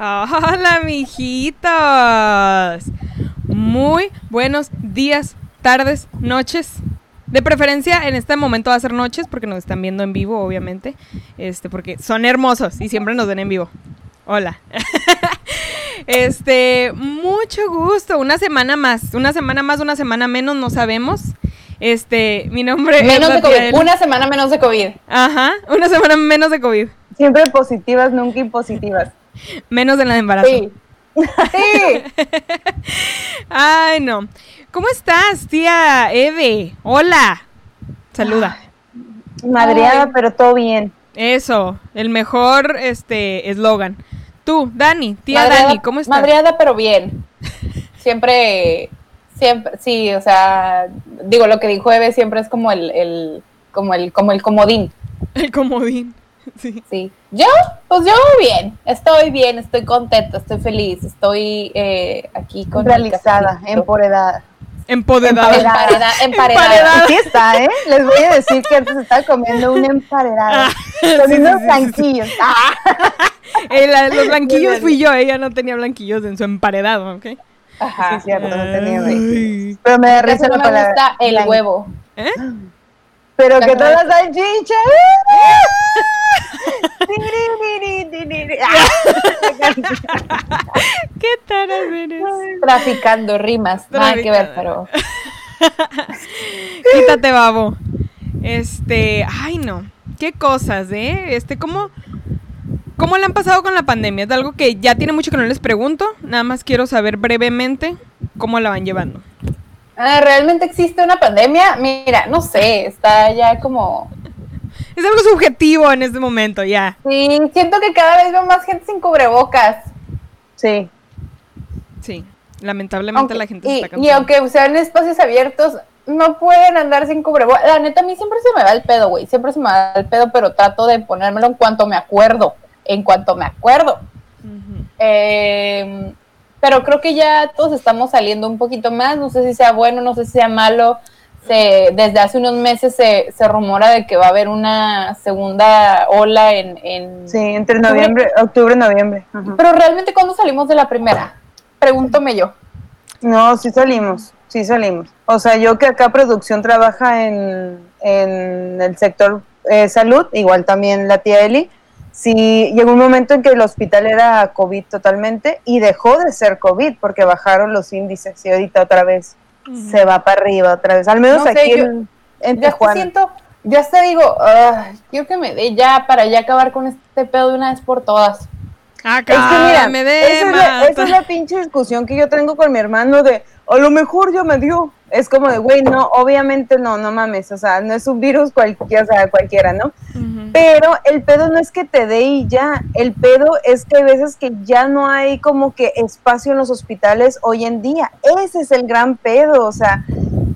Hola, mijitos. Muy buenos días, tardes, noches. De preferencia, en este momento va a ser noches porque nos están viendo en vivo, obviamente. Este, porque son hermosos y siempre nos ven en vivo. Hola. este, mucho gusto. Una semana más, una semana más, una semana menos, no sabemos. Este, mi nombre menos de COVID. Una semana menos de COVID. Ajá, una semana menos de COVID. Siempre positivas, nunca impositivas. Menos de la de embarazo. Sí. Sí. Ay, no. ¿Cómo estás, tía Eve? Hola. Saluda. Madreada, pero todo bien. Eso, el mejor este eslogan. Tú, Dani, tía Madreada- Dani, ¿cómo estás? Madreada, pero bien. Siempre, siempre, sí, o sea, digo, lo que dijo Eve siempre es como el, el, como el, como el comodín, El comodín. Sí. sí. Yo, pues yo bien, estoy bien, estoy contenta, estoy feliz, estoy eh, aquí con Realizada, empoderada. Empoderada. Empareda- emparedada. Emparedada. Sí está, ¿eh? Les voy a decir que antes estaba comiendo una emparedada. Ah, con sí, sí, unos sí, sí, blanquillos. Ah, Eh, la- los blanquillos fui yo, ella no tenía blanquillos en su emparedado, ¿ok? Ajá. sí, cierto, no tenía. Pero me da risa no la me palabra. gusta el blanco. huevo. ¿Eh? Pero que todas salchicha. ¿Qué taras eres? Traficando rimas, nada que ver, pero Quítate, babo. Este, ay no, qué cosas, ¿eh? Este, ¿cómo, ¿cómo le han pasado con la pandemia? Es algo que ya tiene mucho que no les pregunto, nada más quiero saber brevemente cómo la van llevando. Ah, ¿realmente existe una pandemia? Mira, no sé, está ya como... Es algo subjetivo en este momento, ya. Sí, siento que cada vez veo más gente sin cubrebocas. Sí. Sí, lamentablemente Aunque- la gente se y, está y cansando. aunque sean espacios abiertos, no pueden andar sin cubrebocas. La neta, a mí siempre se me va el pedo, güey. Siempre se me va el pedo, pero trato de ponérmelo en cuanto me acuerdo. En cuanto me acuerdo. Eh, pero creo que ya todos estamos saliendo un poquito más. No sé si sea bueno, no sé si sea malo. Se, desde hace unos meses se, se rumora de que va a haber una segunda ola en... en- Sí, entre noviembre, octubre, noviembre. Ajá. Pero realmente, ¿cuándo salimos de la primera? Pregúntome yo. No, sí salimos, sí salimos. O sea, yo que acá producción trabaja en, en el sector eh, salud, igual también la tía Eli, sí llegó un momento en que el hospital era COVID totalmente y dejó de ser COVID porque bajaron los índices y ahorita otra vez se va para arriba otra vez, al menos No sé, aquí yo- en, en Ya te siento, ya te digo, "Ay, quiero que me dé ya para ya acabar con este pedo de una vez por todas. Acá, Es que mira, me de esa es, la, esa es la pinche discusión que yo tengo con mi hermano de, a lo mejor ya me dio. Es como de, güey, no, obviamente no, no mames, o sea, no es un virus cualquiera, o sea, cualquiera, ¿no? Pero el pedo no es que te dé y ya, el pedo es que hay veces que ya no hay como que espacio en los hospitales hoy en día. Ese es el gran pedo, o sea,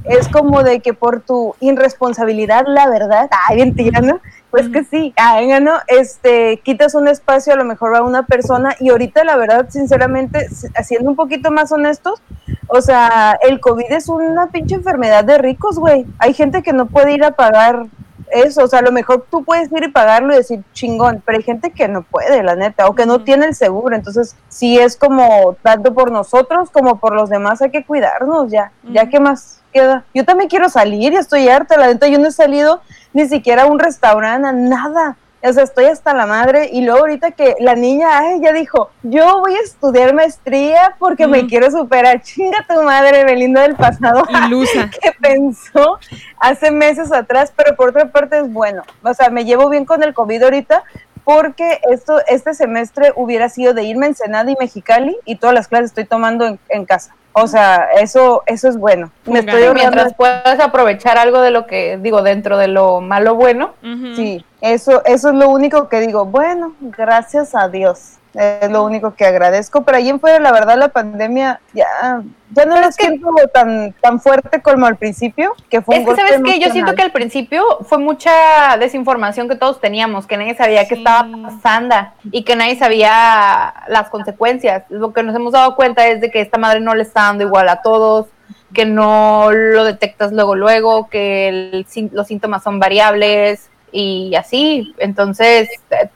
es como de que por tu irresponsabilidad, la verdad, ay, bien tirana, pues que sí, ay, no, este, quitas un espacio a lo mejor a una persona y ahorita la verdad, sinceramente, siendo un poquito más honestos, o sea, el COVID es una pinche enfermedad de ricos, güey. Hay gente que no puede ir a pagar eso, o sea, a lo mejor tú puedes ir y pagarlo y decir chingón, pero hay gente que no puede, la neta, o que no tiene el seguro, entonces sí es como tanto por nosotros como por los demás hay que cuidarnos ya, ya que más queda. Yo también quiero salir y estoy harta, la neta, yo no he salido ni siquiera a un restaurante, a nada. O sea, estoy hasta la madre y luego ahorita que la niña, ay, ya dijo, yo voy a estudiar maestría porque me quiero superar. Chinga tu madre, Belinda del pasado Ilusa. que pensó hace meses atrás, pero por otra parte es bueno. O sea, me llevo bien con el COVID ahorita porque esto, este semestre hubiera sido de irme a Ensenada y Mexicali y todas las clases estoy tomando en, en casa. O sea, eso, eso es bueno. Me estoy. Mientras puedas aprovechar algo de lo que digo dentro de lo malo bueno. Sí, eso, eso es lo único que digo. Bueno, gracias a Dios. Es lo único que agradezco. Pero ahí en fuera, la verdad, la pandemia ya, ya no que- siento tan, tan fuerte como al principio, que fue un Es que, golpe ¿sabes qué? Yo siento que al principio fue mucha desinformación que todos teníamos, que nadie sabía qué Sí. estaba pasando y que nadie sabía las consecuencias. Lo que nos hemos dado cuenta es de que esta madre no le está dando igual a todos, que no lo detectas luego, luego, que el los síntomas son variables y así. Entonces,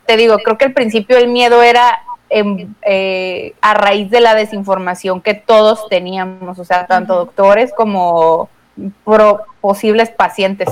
te digo, creo que al principio el miedo era en- eh, a raíz de la desinformación que todos teníamos, o sea, tanto doctores como pro- posibles pacientes.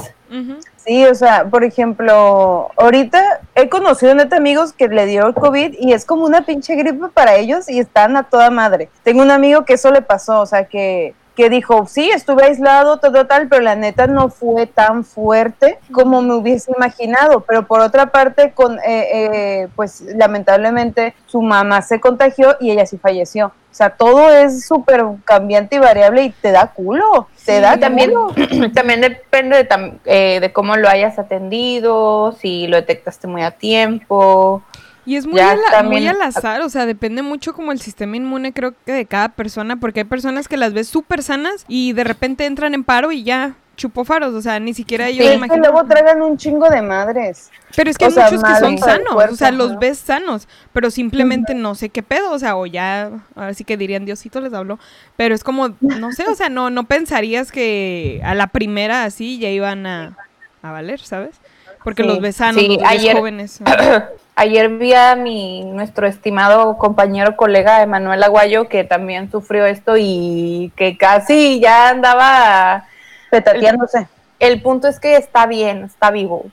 Sí, o sea, por ejemplo, ahorita he conocido neta amigos que le dio el COVID y es como una pinche gripe para ellos y están a toda madre. Tengo un amigo que eso le pasó, o sea, que, que dijo, sí, estuve aislado, todo tal, pero la neta no fue tan fuerte como me hubiese imaginado. Pero por otra parte, con, eh, eh, pues lamentablemente su mamá se contagió y ella sí falleció. O sea, todo es súper cambiante y variable y te da culo, te da También, culo. también depende de, tam- eh, de cómo lo hayas atendido, si lo detectaste muy a tiempo. Y es muy, Ya al, también- muy al azar, o sea, depende mucho como el sistema inmune creo que de cada persona, porque hay personas que las ves súper sanas y de repente entran en paro y ya chupó faros, o sea, ni siquiera ellos Sí, es que luego tragan un chingo de madres. Pero es que o hay sea, muchos que son sanos, o sea, los ves sanos, pero simplemente no sé qué pedo, o sea, o ya, ahora sí que dirían Diosito les habló, pero es como, no sé, o sea, no, no pensarías que a la primera así ya iban a, a valer, ¿sabes? Porque Sí, los ves sanos, sí, los ves ayer- jóvenes. Ayer vi a mi, nuestro estimado compañero, colega Emanuel Aguayo, que también sufrió esto y que casi ya andaba... Petateándose. El punto es que está bien, está vivo.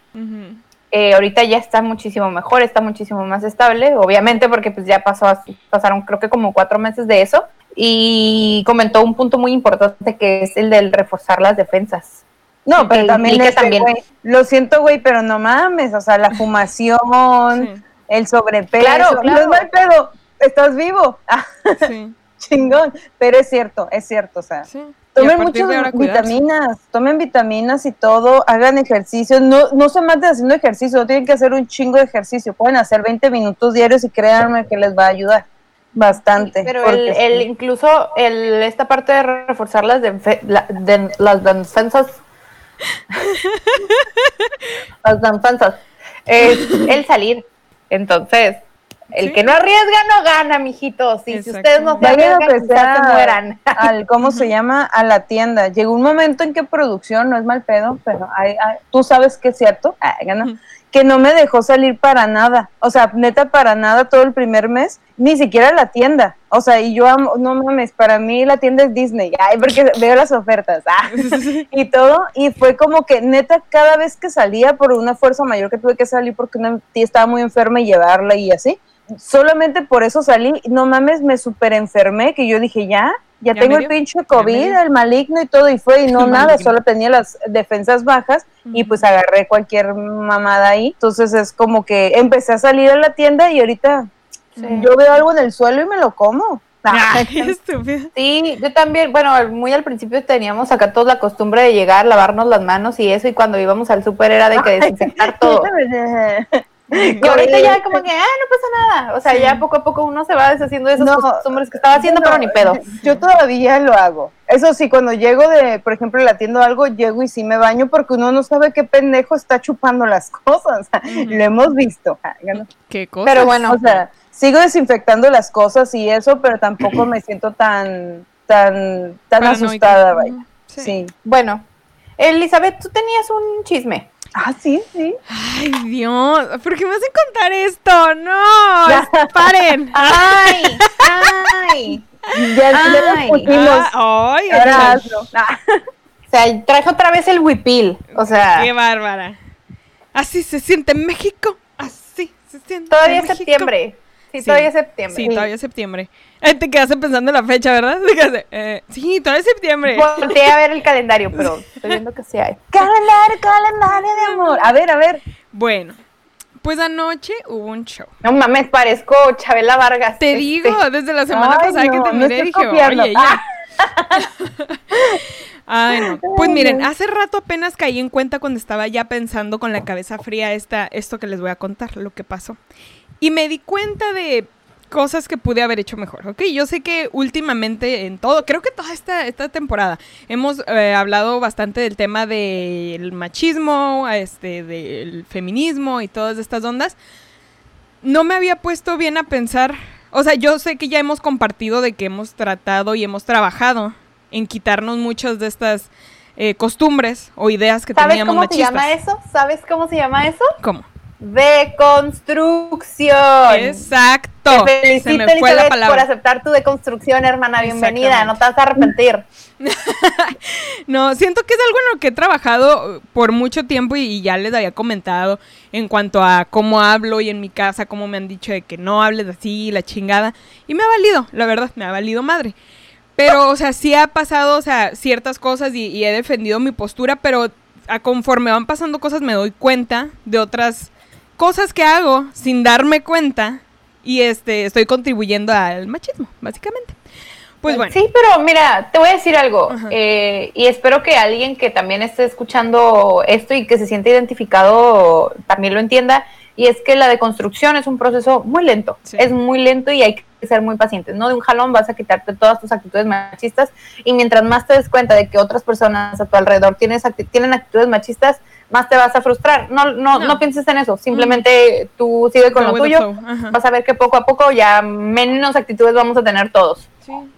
Eh, ahorita ya está muchísimo mejor, está muchísimo más estable, obviamente porque pues ya pasó, pasaron creo que como cuatro meses de eso y comentó un punto muy importante que es el del reforzar las defensas. No, pero también, este, también- lo siento, güey, pero no mames, o sea, la fumación, Sí, el sobrepeso, Claro, no claro. es mal pedo, estás vivo, sí, chingón, pero es cierto, es cierto, o sea, sí. Tomen muchas vitaminas, tomen vitaminas y todo, hagan ejercicio, no, no se maten haciendo ejercicio, no tienen que hacer un chingo de ejercicio, pueden hacer 20 minutos diarios y créanme que les va a ayudar bastante. Pero el, el- incluso el, esta parte de reforzar las, la- de- las defensas, las defensas, es el salir. Entonces, el Sí. que no arriesga no gana, mijitos. Y si ustedes no se Vayan a arriesgan, quizás empezar se mueran. al cómo se llama a la tienda. Llegó un momento en que producción no es mal pedo, pero hay- hay- tú sabes que es cierto, ah, gana. Que no me dejó salir para nada. O sea, neta para nada todo el primer mes, ni siquiera la tienda. O sea, y yo amo, no mames, para mí la tienda es Disney, ay, porque veo las ofertas, ah, y todo, y fue como que neta cada vez que salía por una fuerza mayor que tuve que salir porque una tía estaba muy enferma y llevarla y así, solamente por eso salí, no mames, me super enfermé, que yo dije, ya, ya, Ya tengo el pinche COVID, el maligno y todo, y fue, y no nada, solo tenía las defensas bajas, y pues agarré cualquier mamada ahí, entonces es como que empecé a salir a la tienda y ahorita Sí. yo veo algo en el suelo y me lo como. Ay, estúpida. Sí, yo también, bueno, muy al principio teníamos acá toda la costumbre de llegar, lavarnos las manos y eso, y cuando íbamos al súper era de que desinfectar todo. Y ahorita ya como que, ah, no pasa nada. O sea, Sí. ya poco a poco uno se va deshaciendo de esas No, costumbres que estaba haciendo, No, pero ni pedo. Yo todavía lo hago. Eso sí, cuando llego de, por ejemplo, la tienda algo, llego y sí me baño porque uno no sabe qué pendejo está chupando las cosas. Lo hemos visto. No. Qué cosa. Pero bueno, O sea, sigo desinfectando las cosas y eso, pero tampoco me siento tan, tan, tan Paranoica. asustada, vaya. Sí. Sí. bueno. Elizabeth, tú tenías un chisme. Ah, sí, sí. Ay, Dios, ¿por qué me hacen contar esto? No, Ya. paren. ¡Ay! ¡Ay! Ya, Ay. pusimos. Ah, ay, Ahora hazlo. Ah. O sea, traje otra vez el huipil. O sea, qué bárbara. Así se siente en México. Así se siente. todavía en es México. septiembre. Sí, Sí. todavía es septiembre. Sí, todavía es septiembre. Ay, te quedaste pensando en la fecha, ¿verdad? Te eh, sí, todavía es septiembre. Volteé a ver el calendario, pero estoy viendo que sí hay. Calendario, calendario de amor. A ver, a ver. Bueno, pues anoche hubo un show. No mames, parezco Chabela Vargas. Te Este, digo, desde la semana Ay, pasada que no, te no miré estoy dije, copiando. oye, ya. Ay, no. Pues miren, hace rato apenas caí en cuenta cuando estaba ya pensando con la cabeza fría esta, esto que les voy a contar, lo que pasó. Y me di cuenta de cosas que pude haber hecho mejor, ¿ok? Yo sé que últimamente en todo, creo que toda esta, esta temporada hemos eh, hablado bastante del tema del machismo, este, del feminismo y todas estas ondas. No me había puesto bien a pensar, o sea, yo sé que ya hemos compartido de que hemos tratado y hemos trabajado en quitarnos muchas de estas eh, costumbres o ideas que ¿Sabes teníamos cómo se llama eso? ¿Sabes cómo se llama eso? ¿Cómo? Deconstrucción. Exacto. Te felicito, Se me fue la Elizabeth, por palabra. aceptar tu deconstrucción, hermana. Bienvenida, no te vas a arrepentir. No, siento que es algo en lo que he trabajado por mucho tiempo y, y ya les había comentado en cuanto a cómo hablo y en mi casa, cómo me han dicho de que no hables así, la chingada. Y me ha valido, la verdad, me ha valido madre. Pero, o sea, sí ha pasado, o sea, ciertas cosas y, y he defendido mi postura, pero a conforme van pasando cosas me doy cuenta de otras cosas que hago sin darme cuenta y este estoy contribuyendo al machismo, básicamente. Pues bueno. Sí, pero mira, te voy a decir algo. Eh, y espero que alguien que también esté escuchando esto y que se siente identificado también lo entienda. Y es que la deconstrucción es un proceso muy lento. Sí. Es muy lento y hay que ser muy pacientes. No de un jalón vas a quitarte todas tus actitudes machistas. Y mientras más te des cuenta de que otras personas a tu alrededor tienen actitudes machistas, más te vas a frustrar. No, no, No. no. pienses en eso. Simplemente tú sigue con Go lo tuyo. Vas a ver que poco a poco ya menos actitudes vamos a tener todos.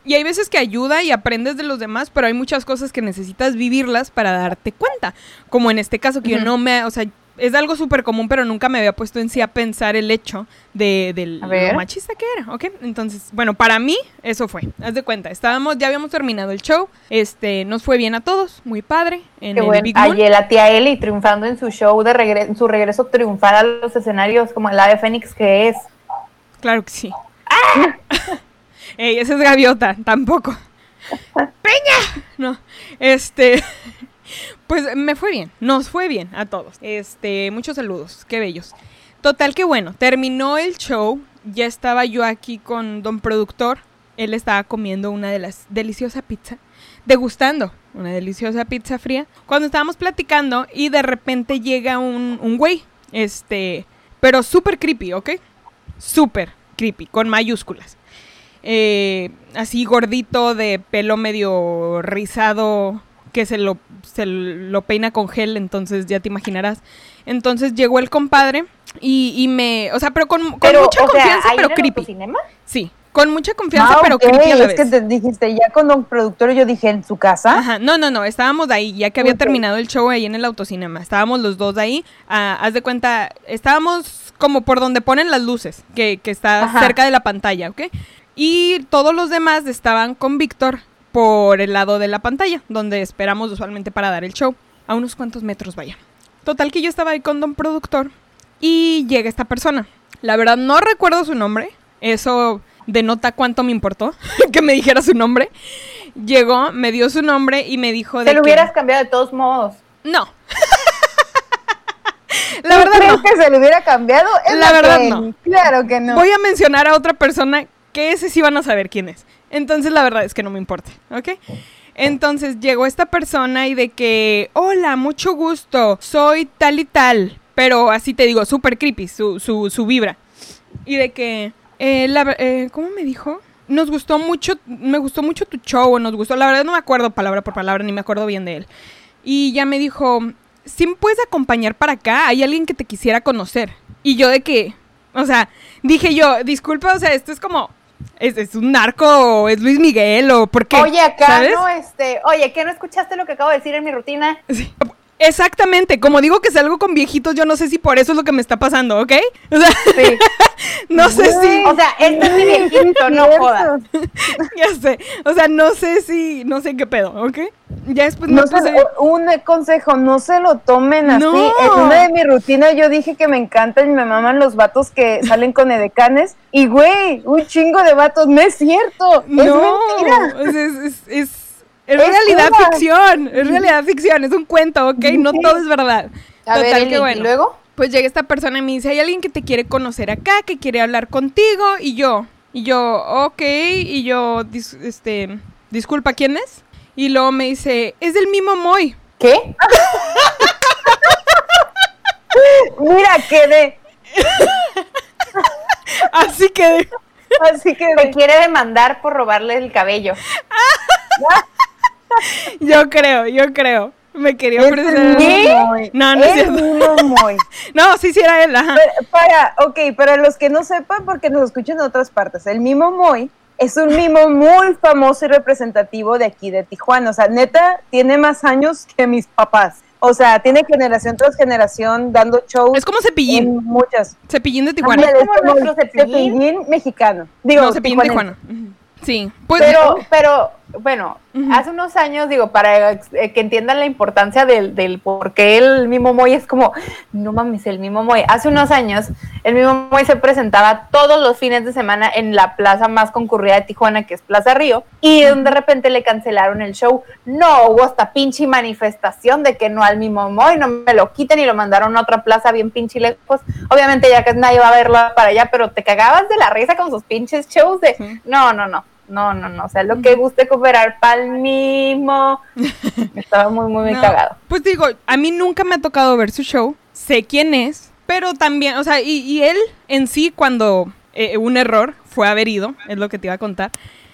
Y hay veces que ayuda y aprendes de los demás, pero hay muchas cosas que necesitas vivirlas para darte cuenta. Como en este caso que yo no me, o sea, es algo súper común, pero nunca me había puesto en sí a pensar el hecho de, del lo machista que era, ¿ok? Entonces, bueno, para mí eso fue. Haz de cuenta, estábamos, ya habíamos terminado el show, este, nos fue bien a todos, muy padre, en Qué el bueno. Big. Ayer la tía Eli triunfando en su show de regreso, en su regreso triunfar a los escenarios como el ave fénix que es. Claro que sí. Ey, esa es gaviota, tampoco. ¡Peña! No, este. Pues me fue bien, nos fue bien a todos. Este, muchos saludos, qué bellos. Total que bueno, terminó el show, ya estaba yo aquí con don productor, él estaba comiendo una de las deliciosa pizza, degustando una deliciosa pizza fría, cuando estábamos platicando y de repente llega un, güey, este, pero súper creepy, ¿ok? Súper creepy, con mayúsculas. Eh, así gordito, de pelo medio rizado, que se lo, se lo peina con gel, entonces ya te imaginarás. Entonces llegó el compadre y, y me, o sea, pero con, con Pero, mucha sea, confianza, ¿ahí pero en el creepy. autocinema? Sí, con mucha confianza, Ah, pero creepy a la es vez. que te dijiste ya con don productor yo dije en su casa. Ajá, no, no, no, estábamos ahí, ya que había terminado el show ahí en el autocinema. Estábamos los dos ahí. ah, haz de cuenta, estábamos como por donde ponen las luces, que, que está Ajá. cerca de la pantalla, ¿ok? Y todos los demás estaban con Víctor por el lado de la pantalla, donde esperamos usualmente para dar el show, a unos cuantos metros vaya. Total que yo estaba ahí con don productor y llega esta persona. La verdad no recuerdo su nombre, eso denota cuánto me importó que me dijera su nombre. Llegó, me dio su nombre y me dijo de Te lo que- hubieras cambiado de todos modos. No. La ¿Tú verdad crees no. que se le hubiera cambiado? Es La verdad que- no. Claro que no. Voy a mencionar a otra persona que ese sí van a saber quién es. Entonces la verdad es que no me importa, ¿ok? Entonces llegó esta persona y de que, hola, mucho gusto, soy tal y tal, pero así te digo, súper creepy su, su, su vibra. Y de que, eh, la eh, ¿cómo me dijo? Nos gustó mucho, me gustó mucho tu show, nos gustó, la verdad no me acuerdo palabra por palabra, ni me acuerdo bien de él. Y ya me dijo, ¿sí me puedes acompañar para acá? Hay alguien que te quisiera conocer. Y yo de que, o sea, dije yo, disculpa, o sea, esto es como, es, es un narco, o es Luis Miguel, o por qué. Oye, acá ¿sabes? no, este, oye, ¿qué no escuchaste lo que acabo de decir en mi rutina? Sí. Exactamente, como digo que salgo con viejitos, yo no sé si por eso es lo que me está pasando, ¿ok? O sea, Sí. no sé si, O sea, este es mi viejito, no jodas. ya sé, o sea, no sé si, no sé qué pedo, ¿ok? Ya después me No se- un consejo, no se lo tomen así. No. En una de mis rutinas yo dije que me encantan y me maman los vatos que salen con edecanes. Y güey, un chingo de vatos, no es cierto. no, Es mentira. es, es, es, es- es Es realidad ficción, es realidad ficción, es un cuento, ¿ok? No Sí. todo es verdad. A ver, Total Eli, que bueno. ¿y luego? Pues llega esta persona y me dice, hay alguien que te quiere conocer acá, que quiere hablar contigo, y yo, y yo, ok, y yo, dis- este, disculpa, ¿quién es? Y luego me dice, es del mismo Moy. ¿Qué? Mira, quedé. Así que, Así que Me quiere demandar por robarle el cabello. yo creo, yo creo, me quería es ofrecer. el mismo Moy. No, no es cierto. mismo. No, sí, sí era él, ajá. Pero, Para, ok, para los que no sepan, porque nos escuchan en otras partes, el Mimo Moy es un mimo muy famoso y representativo de aquí de Tijuana. O sea, neta, tiene más años que mis papás. O sea, tiene generación tras generación dando shows. Es como Cepillín. en muchas. Cepillín de Tijuana. Ándale, es como como Cepillín. cepillín mexicano. Digo, no, Cepillín de. Tijuana. Sí. Pues, Pero, pero, bueno, hace unos años, digo, para eh, que entiendan la importancia del, del por qué el Mimo Moy es como, no mames, el Mimo Moy. Hace unos años, el Mimo Moy se presentaba todos los fines de semana en la plaza más concurrida de Tijuana, que es Plaza Río, y de repente le cancelaron el show. No, hubo hasta pinche manifestación de que no al Mimo Moy, no me lo quiten y lo mandaron a otra plaza bien pinche lejos. Obviamente ya que nadie va a verlo para allá, pero te cagabas de la risa con sus pinches shows de, no, no, no. No, no, no. O sea, lo que guste cooperar pa'l mismo. Estaba muy, muy, muy No, cagado. Pues digo, a mí nunca me ha tocado ver su show. Sé quién es, pero también, o sea, y, y él en sí, cuando eh, un error fue haber ido, es lo que te iba a contar.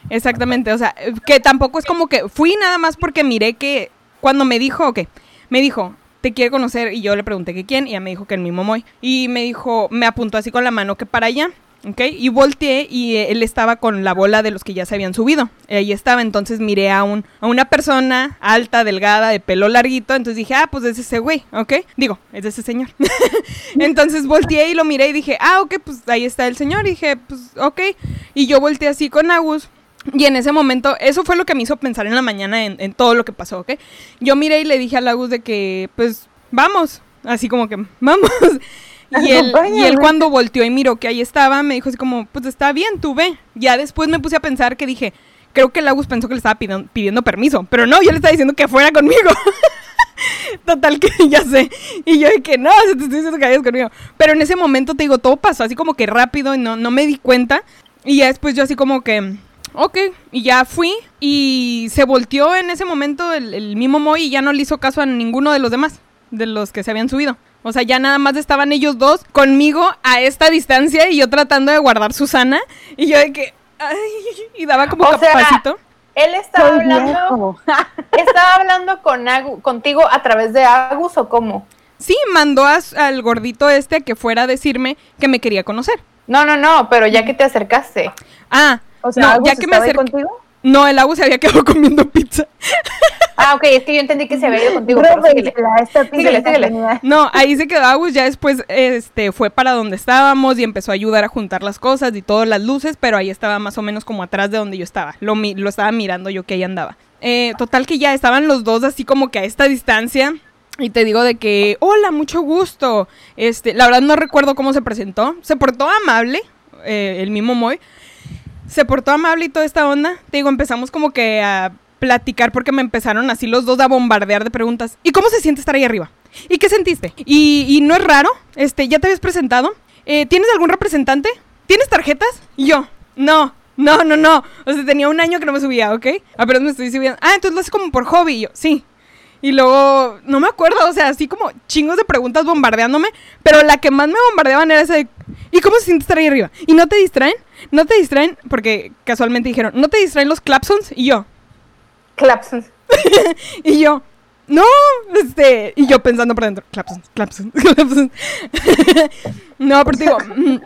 Exactamente, o sea, que tampoco es como que fui nada más porque miré que cuando me dijo, ok, me dijo, te quiere conocer, y yo le pregunté que quién, y ella me dijo que el mismo Moy. Y me dijo, me apuntó así con la mano que para allá. ¿Ok? Y volteé y eh, él estaba con la bola de los que ya se habían subido. Ahí estaba, entonces miré a, un, a una persona alta, delgada, de pelo larguito, entonces dije, ah, pues es ese güey, ¿ok? Digo, es ese señor. entonces volteé y lo miré y dije, ah, ok, pues ahí está el señor. Y dije, pues ok. Y yo volteé así con Agus. Y en ese momento, eso fue lo que me hizo pensar en la mañana en, en todo lo que pasó, ¿ok? Yo miré y le dije a Agus de que, pues, vamos. Así como que, vamos. Y él, y él Acompáñame. cuando volteó y miró que ahí estaba, me dijo así como, pues está bien, tú ve. Ya después me puse a pensar que dije, creo que el Agus pensó que le estaba pidiendo, pidiendo permiso. Pero no, yo le estaba diciendo que fuera conmigo. Total que ya sé. Y yo que no, se te estoy diciendo que vayas conmigo. Pero en ese momento te digo, todo pasó así como que rápido y no, no me di cuenta. Y ya después yo así como que, ok. Y ya fui y se volteó en ese momento el, el mismo Moy y ya no le hizo caso a ninguno de los demás, de los que se habían subido. O sea, ya nada más estaban ellos dos conmigo a esta distancia y yo tratando de guardar Susana. Y yo de que, ay, y daba como O sea, capacito. Él estaba Soy hablando, estaba hablando con Agu- contigo a través de Agus o cómo? Sí, mandó a- al gordito este a que fuera a decirme que me quería conocer. No, no, no, pero ya que te acercaste. Ah, O sea, no, ¿Agus ya que me acerqué. contigo? No, el agua se había quedado comiendo pizza. Ah, ok, es que yo entendí que se había ido contigo. pero síguele. Róbensela, esta pizza Síguele, está síguele. genial. No, ahí se quedó Agus, ya después este, fue para donde estábamos y empezó a ayudar a juntar las cosas y todas las luces, pero ahí estaba más o menos como atrás de donde yo estaba. Lo, mi- lo estaba mirando yo que ahí andaba. Eh, total que ya estaban los dos así como que a esta distancia. Y te digo de que, hola, mucho gusto. Este, la verdad no recuerdo cómo se presentó. Se portó amable, eh, el mismo Moy. Se portó amable y toda esta onda. Te digo, empezamos como que a platicar porque me empezaron así los dos a bombardear de preguntas. ¿Y cómo se siente estar ahí arriba? ¿Y qué sentiste? Y, y no es raro, este, ¿ya te habías presentado? Eh, ¿Tienes algún representante? ¿Tienes tarjetas? Y yo, no, no, no, no. O sea, tenía un año que no me subía, ¿ok? Apenas me estoy subiendo. Ah, entonces lo haces como por hobby. Yo, sí. Y luego, no me acuerdo, o sea, así como chingos de preguntas bombardeándome, pero la que más me bombardeaban era esa de, ¿y cómo se siente estar ahí arriba? ¿Y no te distraen? ¿No te distraen? Porque casualmente dijeron, ¿no te distraen los clapsons? Y yo, Clapsons. y yo, no, este, y yo pensando por dentro, clapsons, clapsons, clapsons. no, pero digo, mm,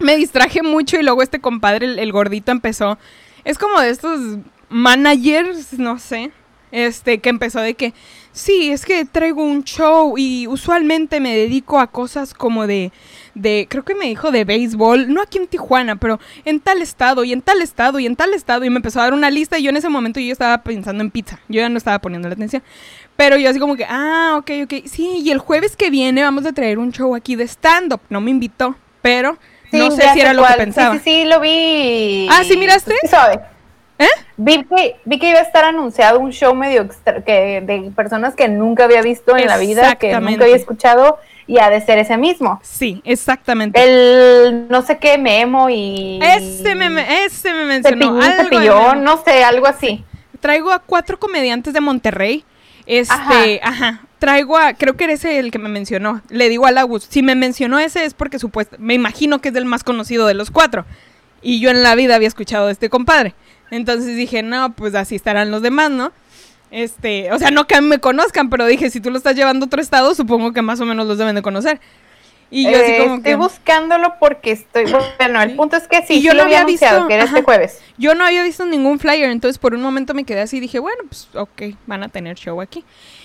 me distraje mucho y luego este compadre, el, el gordito, empezó, es como de estos managers, no sé, este, que empezó de que, sí, es que traigo un show y usualmente me dedico a cosas como de, de, creo que me dijo de béisbol, no aquí en Tijuana, pero en tal estado y en tal estado y en tal estado y me empezó a dar una lista y yo en ese momento yo estaba pensando en pizza, yo ya no estaba poniendo la atención, pero yo así como que, ah, ok, ok, sí, y el jueves que viene vamos a traer un show aquí de stand-up, no me invitó, pero no sé si era lo que pensaba. Sí, sí, sí, lo vi. Ah, ¿sí miraste? Sí, sabe. ¿Eh? Vi que, vi que iba a estar anunciado un show medio extra, que, de personas que nunca había visto en la vida, que nunca había escuchado, y ha de ser ese mismo. Sí, exactamente. El no sé qué memo y. Ese me, me- ese me mencionó. Cepillín, algo de cepillón, memo. no sé, algo así. Traigo a cuatro comediantes de Monterrey. Este, ajá. Traigo a, creo que era ese el que me mencionó. Le digo a Lagus, si me mencionó ese es porque supuesto, me imagino que es el más conocido de los cuatro. Y yo en la vida había escuchado de este compadre. Entonces dije, no, pues así estarán los demás, ¿no? Este, o sea, no que me conozcan, pero dije, si tú lo estás llevando a otro estado, supongo que más o menos los deben de conocer. Y yo así como estoy que... buscándolo porque estoy. Bueno, el punto es que sí, Y yo sí lo había visto, que era este jueves. Yo no había visto ningún flyer, entonces por un momento me quedé así y dije, bueno, pues ok, van a tener show aquí.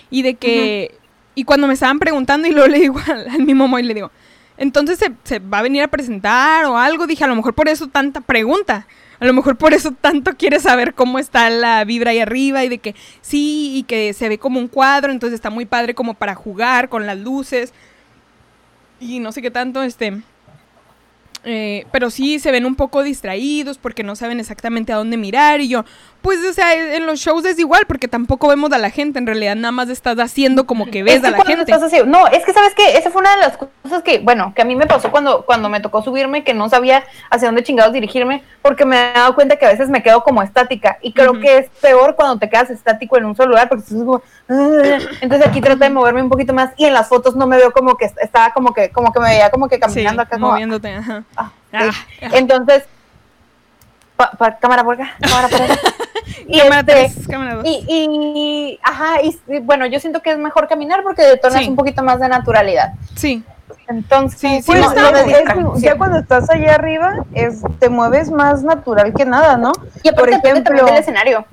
Y de que y cuando me estaban preguntando y luego le digo al, al mi mamá y le digo, entonces ¿se, se va a venir a presentar o algo, dije, a lo mejor por eso tanta pregunta. A lo mejor por eso tanto quiere saber cómo está la vibra ahí arriba y de que sí, y que se ve como un cuadro, entonces está muy padre como para jugar con las luces y no sé qué tanto, este... eh, pero sí se ven un poco distraídos porque no saben exactamente a dónde mirar y yo, pues, o sea, en los shows es igual porque tampoco vemos a la gente, en realidad nada más estás haciendo como que ves Es que a la gente. estás así- no, es que sabes que esa fue una de las cosas que, bueno, que a mí me pasó cuando, cuando me tocó subirme, que no sabía hacia dónde chingados dirigirme, porque me he dado cuenta que a veces me quedo como estática. Y creo que es peor cuando te quedas estático en un solo lugar, porque estás como, "Ah". entonces aquí trato de moverme un poquito más y en las fotos no me veo como que est- estaba como que, como que me veía como que Sí, caminando acá como, moviéndote, ajá. ah, Ah, sí. Entonces, pa- pa- cámara por acá, cámara por acá. Y Cámara este, tres, cámara dos. y, y, ajá, y, y bueno, yo siento que es mejor caminar porque detonas Sí. un poquito más de naturalidad. Sí, Entonces, Sí, sí, Pues, no, no, es- ya cuando estás allá arriba, es, te mueves más natural que nada, ¿no? y por ejemplo, del escenario.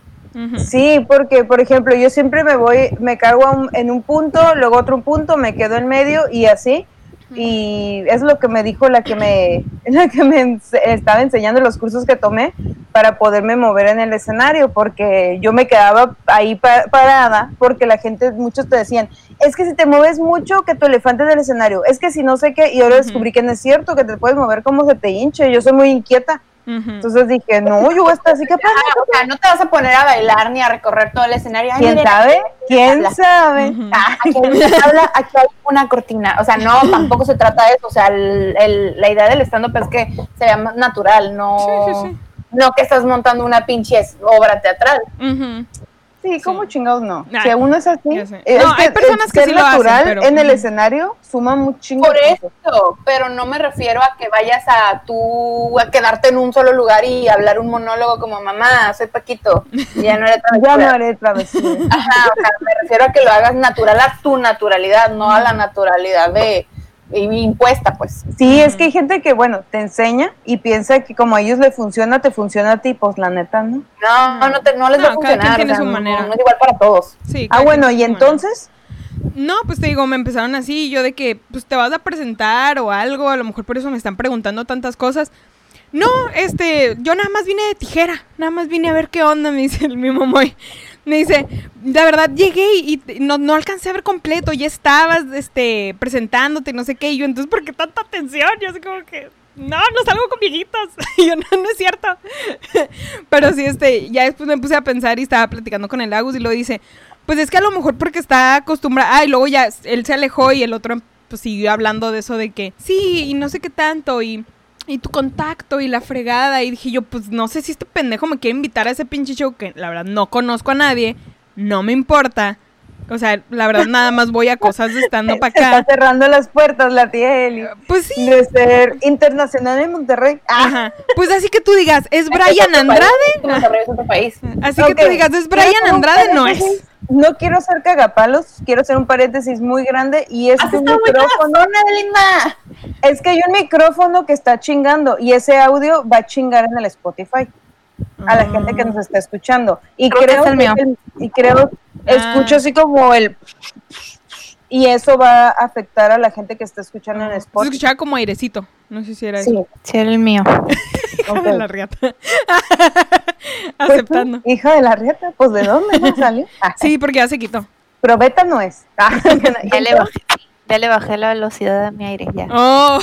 Sí, porque por ejemplo, yo siempre me voy, me cargo un- en un punto, luego otro punto, me quedo en medio y así. Y es lo que me dijo la que me, la que me estaba enseñando los cursos que tomé para poderme mover en el escenario, porque yo me quedaba ahí pa- parada, porque la gente, muchos te decían, es que si te mueves mucho, que tu elefante del escenario, es que si no sé qué, y ahora descubrí que no es cierto, que te puedes mover como se te hinche, yo soy muy inquieta. Entonces dije, no, yo voy a estar así capaz. Ah, o sea, no te vas a poner a bailar ni a recorrer todo el escenario. Ay, ¿Quién sabe? ¿Quién habla. sabe? Ujú. ah, aquí tabla, aquí hay una cortina. O sea, no, tampoco se trata de eso. O sea, el- el- la idea del stand-up es que sea más natural, no, Sí, sí, sí. no que estás montando una pinche obra teatral. Ujú. Sí, ¿cómo chingados no? Si uno es así, es No, hay personas que ser sí lo hacen, natural pero- en el escenario suma mucho chingo Por eso, pero no me refiero a que vayas a tú a quedarte en un solo lugar y hablar un monólogo como mamá, soy Paquito, ya no era tan Ya no haré travesía. Ajá, o sea, me refiero a que lo hagas natural a tu naturalidad, no a la naturalidad de impuesta, pues. Sí, es que hay gente que, bueno, te enseña y piensa que como a ellos le funciona, te funciona a ti, pues la neta, ¿no? No, No. no, te- no les va a No, cada quien funcionar. tiene o sea, su no- manera. No, es igual para todos. Sí, Ah, bueno, y entonces, No, pues te digo, me empezaron así, yo de que, pues te vas a presentar o algo, a lo mejor por eso me están preguntando tantas cosas. No, este, yo nada más vine de tijera, nada más vine a ver qué onda, me dice el mismo Moy. Me dice, la verdad llegué y no, no alcancé a ver completo, ya estabas, este, presentándote, no sé qué, y yo, entonces, ¿por qué tanta atención? Yo así como que, no, no salgo con viejitos. Y yo, no, no es cierto. Pero sí, este, ya después me puse a pensar y estaba platicando con el Agus y lo dice, pues es que a lo mejor porque está acostumbrada. Ah, y luego ya él se alejó y el otro pues siguió hablando de eso de que sí, y no sé qué tanto, y, y tu contacto y la fregada. Y dije yo, pues no sé si este pendejo me quiere invitar a ese pinche show que la verdad no conozco a nadie, no me importa. O sea, la verdad nada más voy a cosas estando para se está acá. cerrando las puertas la tía Eli. Pues sí. De ser internacional en Monterrey. Ah, Ajá. Pues así que tú digas, ¿es Es Brian Andrade? país, Monterrey es otro país. Así que tú digas, ¿es Brian Andrade? No es. No quiero ser cagapalos, quiero hacer un paréntesis muy grande y es que un micrófono, linda. es que hay un micrófono que está chingando y ese audio va a chingar en el Spotify a la gente que nos está escuchando y Creo que creo es el que mío. el- y creo Ah. escucho así como el y eso va a afectar a la gente que está escuchando en Se Spotify. escuchaba como airecito. No sé si era Sí, eso. Sí, era el mío. Hija de la riata. Pues, Aceptando. hija de la rieta, pues de dónde salió. Sí, porque ya se quitó. Pero beta no es. Ah, Ya le bajé, ya le bajé la velocidad a mi aire, ya. Oh.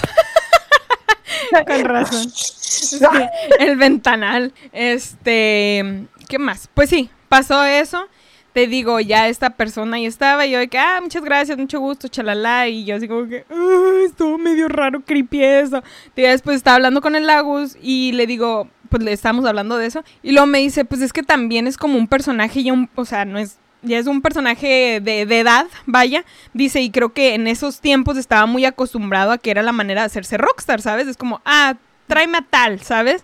Con razón. Sí, el ventanal. Este, ¿qué más? Pues sí, pasó eso. Te digo, ya esta persona ahí estaba. Y yo de que, ah, muchas gracias, mucho gusto, chalala. Y yo así como que, "Ay, estuvo medio raro, creepy eso. Y después estaba hablando con el Lagus y le digo, pues le estamos hablando de eso. Y luego me dice, pues es que también es como un personaje y un, o sea, no es ya es un personaje de, de edad, vaya. Dice, y creo que en esos tiempos estaba muy acostumbrado a que era la manera de hacerse rockstar, ¿sabes? Es como, ah, tráeme a tal, ¿sabes?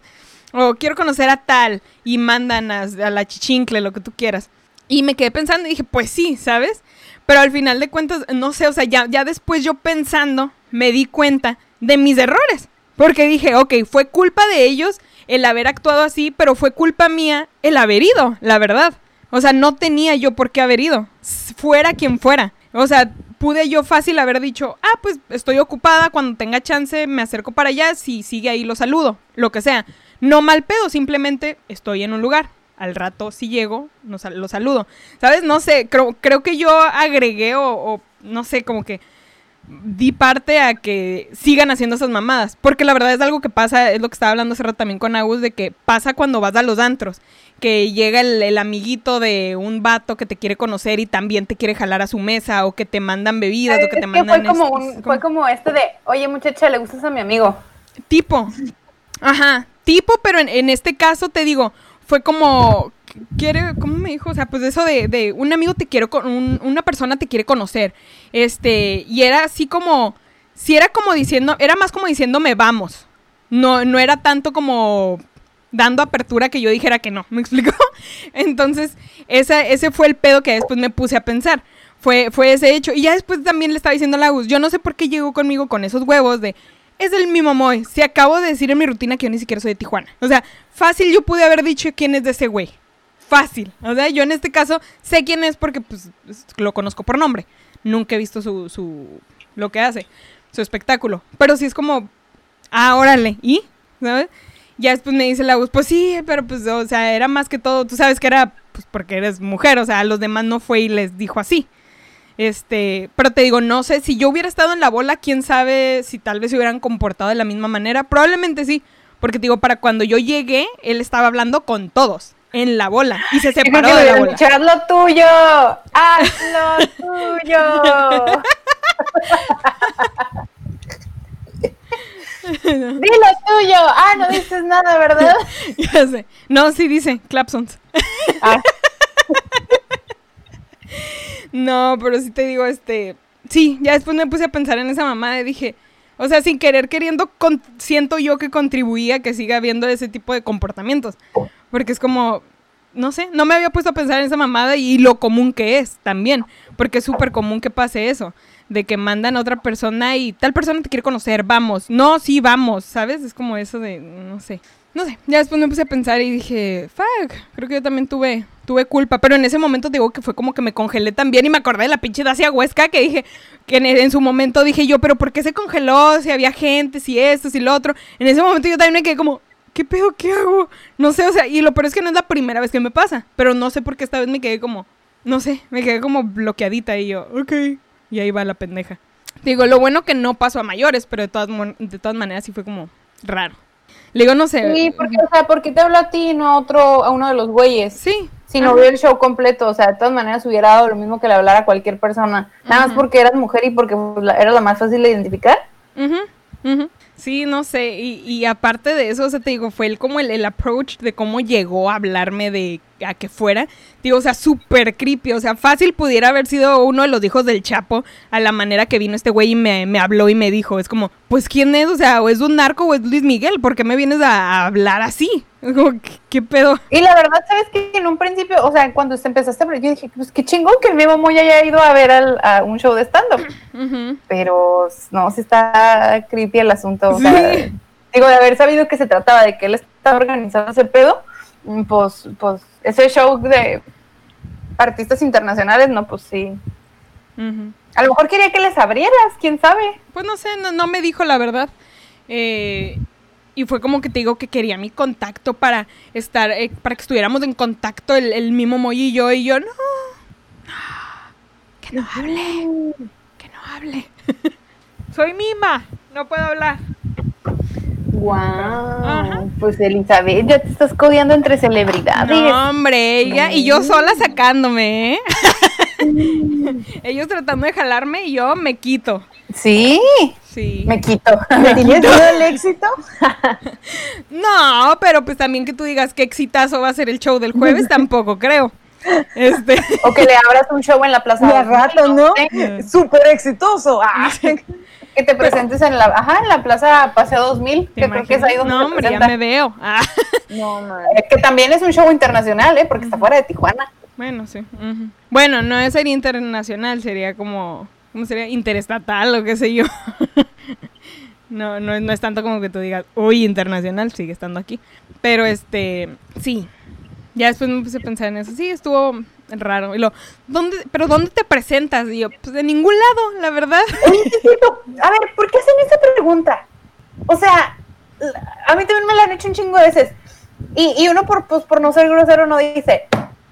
O quiero conocer a tal y mandan a, la chichincle, lo que tú quieras. Y me quedé pensando y dije, pues sí, ¿sabes? Pero al final de cuentas, no sé, o sea, ya, ya después yo pensando, me di cuenta de mis errores. Porque dije, ok, fue culpa de ellos el haber actuado así, pero fue culpa mía el haber ido, la verdad. O sea, no tenía yo por qué haber ido, fuera quien fuera. O sea, pude yo fácil haber dicho, ah, pues estoy ocupada, cuando tenga chance me acerco para allá, si sigue ahí lo saludo, lo que sea. No mal pedo, simplemente estoy en un lugar. Al rato, si llego, lo saludo. ¿Sabes? No sé, creo, creo que yo agregué o, o no sé, como que di parte a que sigan haciendo esas mamadas. Porque la verdad es algo que pasa, es lo que estaba hablando hace rato también con Agus, de que pasa cuando vas a los antros. Que llega el, el amiguito de un vato que te quiere conocer y también te quiere jalar a su mesa, o que te mandan bebidas, o que te es que mandan. fue como, un, fue como este de, oye muchacha, le gustas a mi amigo. Tipo. Ajá, tipo, pero en, en este caso te digo, fue como, quiere, ¿cómo me dijo? O sea, pues eso de, de un amigo te quiere, con- un- una persona te quiere conocer, este, y era así como, si era como diciendo, era más como diciéndome vamos, no, no era tanto como dando apertura que yo dijera que no, ¿me explicó? Entonces, esa, ese fue el pedo que después me puse a pensar. Fue, fue ese hecho. Y ya después también le estaba diciendo a Lagus, yo no sé por qué llegó conmigo con esos huevos de, es el mismo Moy. Si acabo de decir en mi rutina que yo ni siquiera soy de Tijuana. O sea, fácil yo pude haber dicho quién es de ese güey. Fácil. O sea, yo en este caso sé quién es porque pues es- lo conozco por nombre. Nunca he visto su, su lo que hace, su espectáculo. Pero sí es como, ah, órale, ¿y? ¿Sabes? Ya después me dice la voz, pues sí, pero pues, o sea, era más que todo, tú sabes que era, pues porque eres mujer, o sea, a los demás no fue y les dijo así. Este, pero te digo, no sé, si yo hubiera estado en la bola, quién sabe si tal vez se hubieran comportado de la misma manera. Probablemente sí, porque te digo, para cuando yo llegué, él estaba hablando con todos en la bola y se separó de la bola. haz lo tuyo, haz lo tuyo. Di lo tuyo. Ah, no dices nada, ¿verdad? Ya sé. No, sí dice, clapsons. Ah. No, pero sí te digo, este, sí, ya después me puse a pensar en esa mamada y dije, o sea, sin querer queriendo, con- siento yo que contribuía a que siga habiendo ese tipo de comportamientos, porque es como, no sé, no me había puesto a pensar en esa mamada y lo común que es también, porque es súper común que pase eso, de que mandan a otra persona y tal persona te quiere conocer, vamos, no, sí, vamos, ¿sabes? Es como eso de, no sé. No sé, ya después me puse a pensar y dije, fuck, creo que yo también tuve, tuve culpa, pero en ese momento digo que fue como que me congelé también y me acordé de la pinche Dacia Huesca que dije, que en, en su momento dije yo, pero ¿por qué se congeló? Si había gente, si esto, si lo otro. En ese momento yo también me quedé como, ¿qué pedo? ¿Qué hago? No sé, o sea, y lo peor es que no es la primera vez que me pasa, pero no sé por qué esta vez me quedé como, no sé, me quedé como bloqueadita y yo, ok, y ahí va la pendeja. Digo, lo bueno que no pasó a mayores, pero de todas, de todas maneras sí fue como raro. Le digo, no sé. Sí, porque, o sea, ¿por qué te habló a ti y no a otro, a uno de los güeyes? Sí. Si no el show completo, o sea, de todas maneras hubiera dado lo mismo que le hablara a cualquier persona. Nada más porque eras mujer y porque pues, era la más fácil de identificar. Sí, no sé, y, y aparte de eso, o sea, te digo, fue el, como el, el approach de cómo llegó a hablarme de a que fuera, digo, o sea, súper creepy, o sea, fácil pudiera haber sido uno de los hijos del Chapo a la manera que vino este güey y me, me habló y me dijo, es como, pues, ¿quién es? O sea, o es un narco o es Luis Miguel, ¿por qué me vienes a, hablar así? Como, ¿qué, qué pedo? Y la verdad, ¿sabes que En un principio, o sea, cuando se empezaste a hablar, yo dije, pues qué chingón que el Memo Moy haya ido a ver al- a un show de stand-up. Pero no, sí está creepy el asunto. o Sí. sea, digo, de haber sabido que se trataba de que él estaba organizando ese pedo, pues, pues ese show de artistas internacionales, no, pues sí. A lo mejor quería que les abrieras, quién sabe. Pues no sé, no, no me dijo la verdad. Eh, y fue como que te digo que quería mi contacto para estar, eh, para que estuviéramos en contacto el, el mismo Moy y yo. Y yo, no, no, que no hable, que no hable. Soy mima, no puedo hablar. Wow. Ajá. Pues Elizabeth, ya te estás codeando entre celebridades. No, hombre, ella y yo sola sacándome, ¿eh? Ellos tratando de jalarme y yo me quito. Sí, Sí. me quito. ¿Tienes miedo al éxito? No, pero pues también que tú digas qué exitazo va a ser el show del jueves, tampoco creo. Este. o que le abras un show en la plaza. 2000, rato, ¿no? Súper exitoso. Ah. Que te presentes en la, ajá, en la plaza Paseo 2000, ¿te que creo que es ahí donde No, hombre, ya me veo. Ah, No, man. Eh, que también es un show internacional, ¿eh? Porque está fuera de Tijuana. bueno, sí. Bueno, no sería internacional, sería como. ¿Cómo sería? Interestatal o qué sé yo. no, no, no es tanto como que tú digas, uy, internacional, sigue estando aquí. Pero este, sí. Ya después me puse a pensar en eso. Sí, estuvo, raro. Y lo, ¿dónde, pero ¿dónde te presentas? Y yo, pues de ningún lado, la verdad. A ver, ¿por qué hacen esa pregunta? O sea, a mí también me la han hecho un chingo de veces. Y, y uno, por, pues, por no ser grosero, no dice,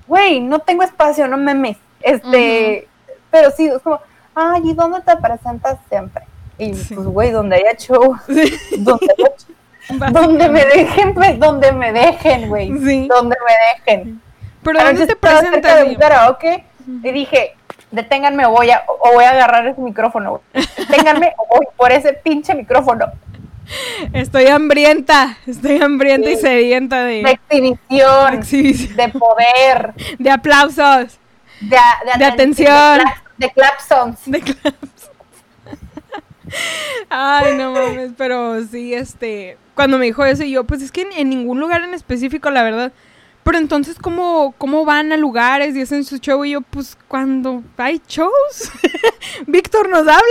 güey, no tengo espacio, no memes. Este, pero sí, es como, ay, ¿y dónde te presentas siempre? Y Sí. pues, güey, donde haya show, Sí, donde, haya show, donde me dejen, pues, donde me dejen, güey. Sí. Donde me dejen. Pero A ¿dónde te presentas? de un karaoke y dije, deténganme o voy a, o voy a agarrar ese micrófono. Deténganme o voy por ese pinche micrófono. Estoy hambrienta, estoy hambrienta y sedienta de, De exhibición, de exhibición, de poder, de aplausos, de, de, De atención. De, clap- de clapsons. de. Ay, no mames, pero sí, este, cuando me dijo eso, yo, pues es que en, en ningún lugar en específico, la verdad. Pero entonces, ¿cómo, ¿cómo van a lugares y hacen su show? Y yo, pues cuando hay shows, Víctor nos habla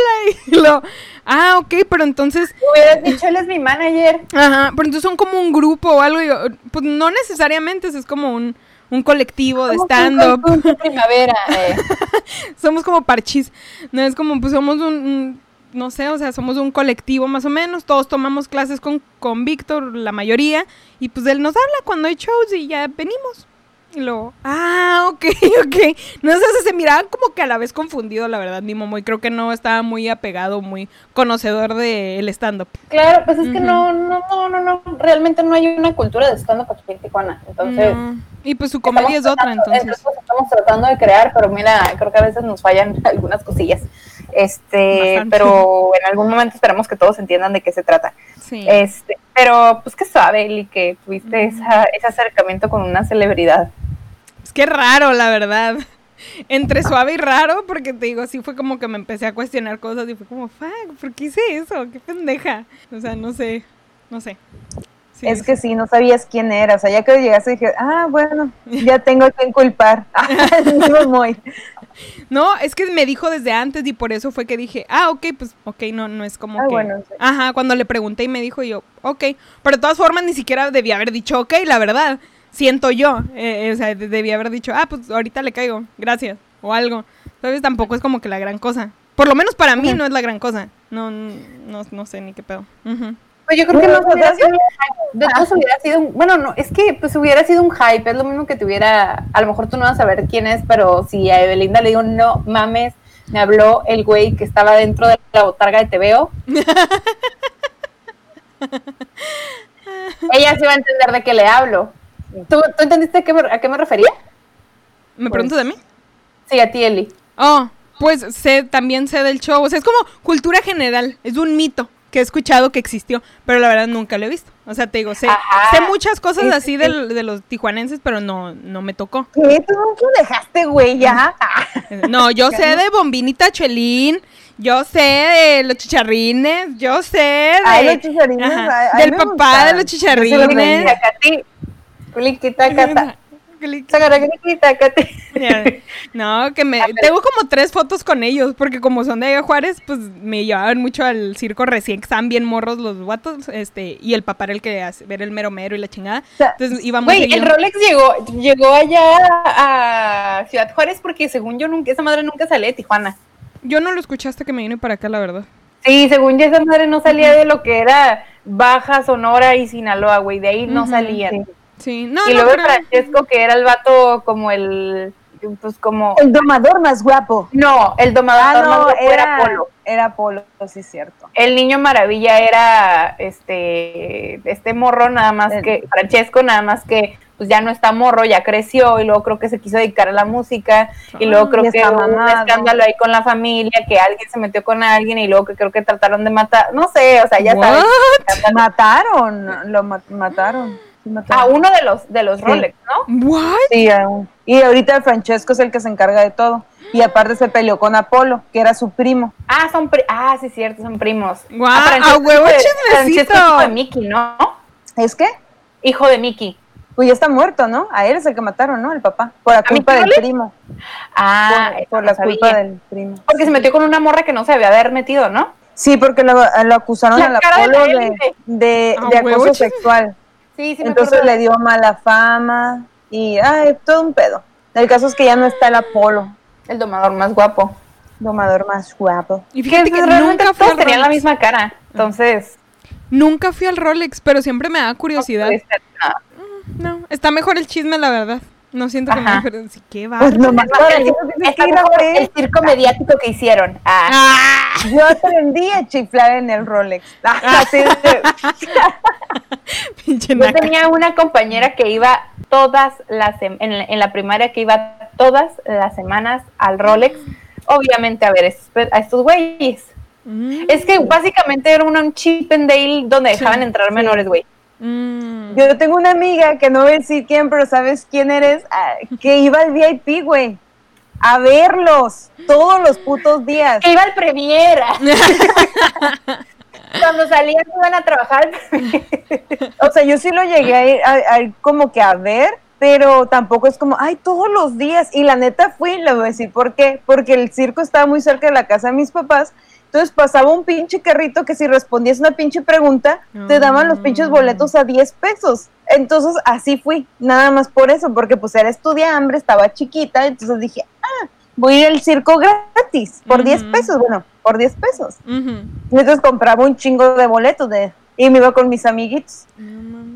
y lo, ah, ok, pero entonces, Hubieras dicho, él es mi manager. ajá, pero entonces son como un grupo o algo, y yo, pues no necesariamente, es como un, un colectivo de stand-up. primavera. eh. somos como parchís. No es como, pues somos un, un- no sé, o sea, somos un colectivo más o menos. Todos tomamos clases con, con Víctor, la mayoría. Y pues él nos habla cuando hay shows y ya venimos. Y luego, ah, ok, ok. No sé, se miraba como que a la vez confundido, la verdad, mi momo. Y creo que no estaba muy apegado, muy conocedor del stand-up. Claro, pues es que Ujú. no, no, no, no, no, realmente no hay una cultura de stand-up aquí en Tijuana. Entonces, No. Y pues su comedia es estamos otra, tratando- entonces. estamos tratando de crear, pero mira, creo que a veces nos fallan algunas cosillas. Este, Bastante. pero en algún momento esperamos que todos entiendan de qué se trata. Sí. Este, pero pues qué suave, Eli, que tuviste esa, ese acercamiento con una celebridad. Es que raro, la verdad. Entre suave y raro, porque te digo, sí fue como que me empecé a cuestionar cosas y fue como, fuck, ¿por qué hice eso? Qué pendeja. O sea, no sé, no sé. Sí, es que sí, no sabías quién era. O sea, ya que llegaste dije, ah, bueno, ya tengo a quien culpar. Muy. No, es que me dijo desde antes y por eso fue que dije, ah, ok, pues, ok, no, no es como Ah, que... bueno, sí. Ajá, cuando le pregunté y me dijo yo, ok. Pero de todas formas ni siquiera debía haber dicho, ok, la verdad. Siento yo. eh, eh, o sea, de- debía haber dicho, ah, pues ahorita le caigo, gracias. O algo. ¿Sabes? Tampoco es como que la gran cosa. Por lo menos para mí no es la gran cosa. No, no, no sé ni qué pedo. Pues yo creo que no hubiera de todos hubiera sido, un- bueno, no, es que pues hubiera sido un hype, es lo mismo que tuviera, a lo mejor tú no vas a saber quién es, pero si a Evelinda le digo, no mames, me habló el güey que estaba dentro de la botarga de TVO. Ella sí va a entender de qué le hablo. ¿Tú, tú entendiste a qué, me, a qué me refería? ¿Me Pues- preguntas de mí? Sí, a ti, Eli. Oh, pues sé, también sé del show. O sea, es como cultura general. Es un mito que he escuchado que existió, pero la verdad nunca lo he visto. O sea, te digo, sé, Ajá. sé muchas cosas Es- así del- de, los tijuanenses, pero no, no me tocó. ¿Qué? ¿Tú nunca dejaste, güey? Ya. Ah, No, yo sé de Bombinita Chelín, yo sé de los chicharrines, yo sé de... Ay, los chicharrines, Ajá, ay, ay, del papá gustaban. de los Yo se los No, que me... Tengo como tres fotos con ellos, porque como son de allá Juárez, pues me llevaban mucho al circo recién, que estaban bien morros los guatos, este, y el papá era el que hace ver el mero mero y la chingada. O sea, Entonces íbamos Güey, el. Rolex llegó, llegó allá a Ciudad Juárez porque según yo nunca, esa madre nunca salía de Tijuana. Yo no lo escuché hasta que me vine para acá, la verdad. Sí, según yo esa madre no salía de lo que era Baja, Sonora y Sinaloa, güey, de ahí no salían. Sí, no, y no, luego pero- Francesco, que era el vato como el, pues como, El domador más guapo. no, el domador Ah, más no, guapo era, era Polo. Era Polo, sí, cierto. El niño maravilla era este, este morro, nada más El- que, Francesco, nada más que pues ya no está morro, ya creció y luego creo que se quiso dedicar a la música y luego Ah, creo que hubo un escándalo ahí con la familia, que alguien se metió con alguien y luego que creo que trataron de matar, no sé, o sea, ya sabes. Mataron, lo ma- mataron. Sí, A uno de los de los Sí. Rolex, ¿no? What? Sí, a un- y ahorita Francesco es el que se encarga de todo. Y aparte se peleó con Apolo, que era su primo. Ah, son pri- ah, sí cierto, son primos. Guau, Ah, Francesco a huevo. Francesco es hijo de Mickey, ¿no? ¿Es que? Hijo de Mickey. Pues ya está muerto, ¿no? A él es el que mataron, ¿no? El papá. Por la ¿A culpa del primo. Ah, por la sabía. culpa del primo. Porque se metió con una morra que no se debía haber metido, ¿no? Sí, porque lo, lo acusaron La de Apolo la de, A acoso chisme. sexual. Sí, sí Entonces le dio mala fama y, ay, todo un pedo. El caso es que ya no está el Apolo, El domador más guapo. domador más guapo. Y Que fíjate que realmente nunca fui todos al tenían la misma cara. Entonces, Nunca fui al Rolex, pero siempre me da curiosidad. puede ser nada. No, está mejor el chisme, la verdad. No siento que Ajá. me sí, qué va. Pues nomás para El- circo mediático que hicieron. Ah, ¡Ah! Yo aprendí a chiflar en el Rolex. Así de- Pinche Yo tenía una compañera que iba todas las en, la- en la primaria que iba todas las semanas al Rolex, obviamente a ver estos, a estos güeyes. Mm, Es que básicamente era una- un chip and dale donde Sí, dejaban entrar menores, güey. Mm. Yo tengo una amiga que no voy a decir quién, pero sabes quién eres, Ah, que iba al VIP, güey, a verlos todos los putos días. Que iba al premier. Cuando salían iban a trabajar. O sea, yo sí lo llegué a ir, a- a ir como que a ver, pero tampoco es como, ay, todos los días. Y la neta fui, le voy a decir por qué, porque el circo estaba muy cerca de la casa de mis papás. Entonces pasaba un pinche carrito que si respondías una pinche pregunta, te daban los pinches boletos a 10 pesos. Entonces así fui, nada más por eso, porque pues era estudiante, estaba chiquita, entonces dije, ah, voy a ir al circo gratis, por 10 Ujú. pesos, bueno, por 10 pesos. Entonces compraba un chingo de boletos de, y me iba con mis amiguitos.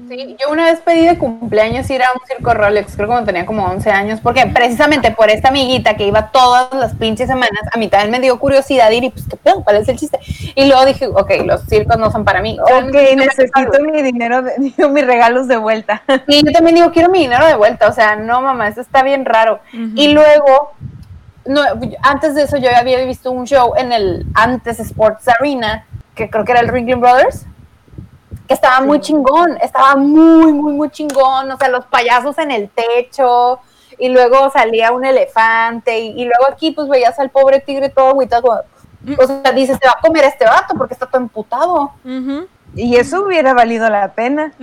Sí, yo una vez pedí de cumpleaños ir a un circo Rolex, creo que cuando tenía como 11 años, porque precisamente por esta amiguita que iba todas las pinches semanas, a mí también me dio curiosidad ir y pues qué pedo, cuál es el chiste. Y luego dije, ok, los circos no son para mí. Ok, necesito mi dinero, de- digo, mis regalos de vuelta. Y yo también digo, quiero mi dinero de vuelta, o sea, no mamá, eso está bien raro. Y luego, no, antes de eso yo había visto un show en el antes Sports Arena, que creo que era el Ringling Brothers, que estaba muy chingón, estaba muy, muy, muy chingón, o sea, los payasos en el techo, y luego salía un elefante, y, y luego aquí pues veías al pobre tigre todo agüitado, como, o sea, dices, te va a comer este vato porque está todo emputado. Y eso hubiera valido la pena.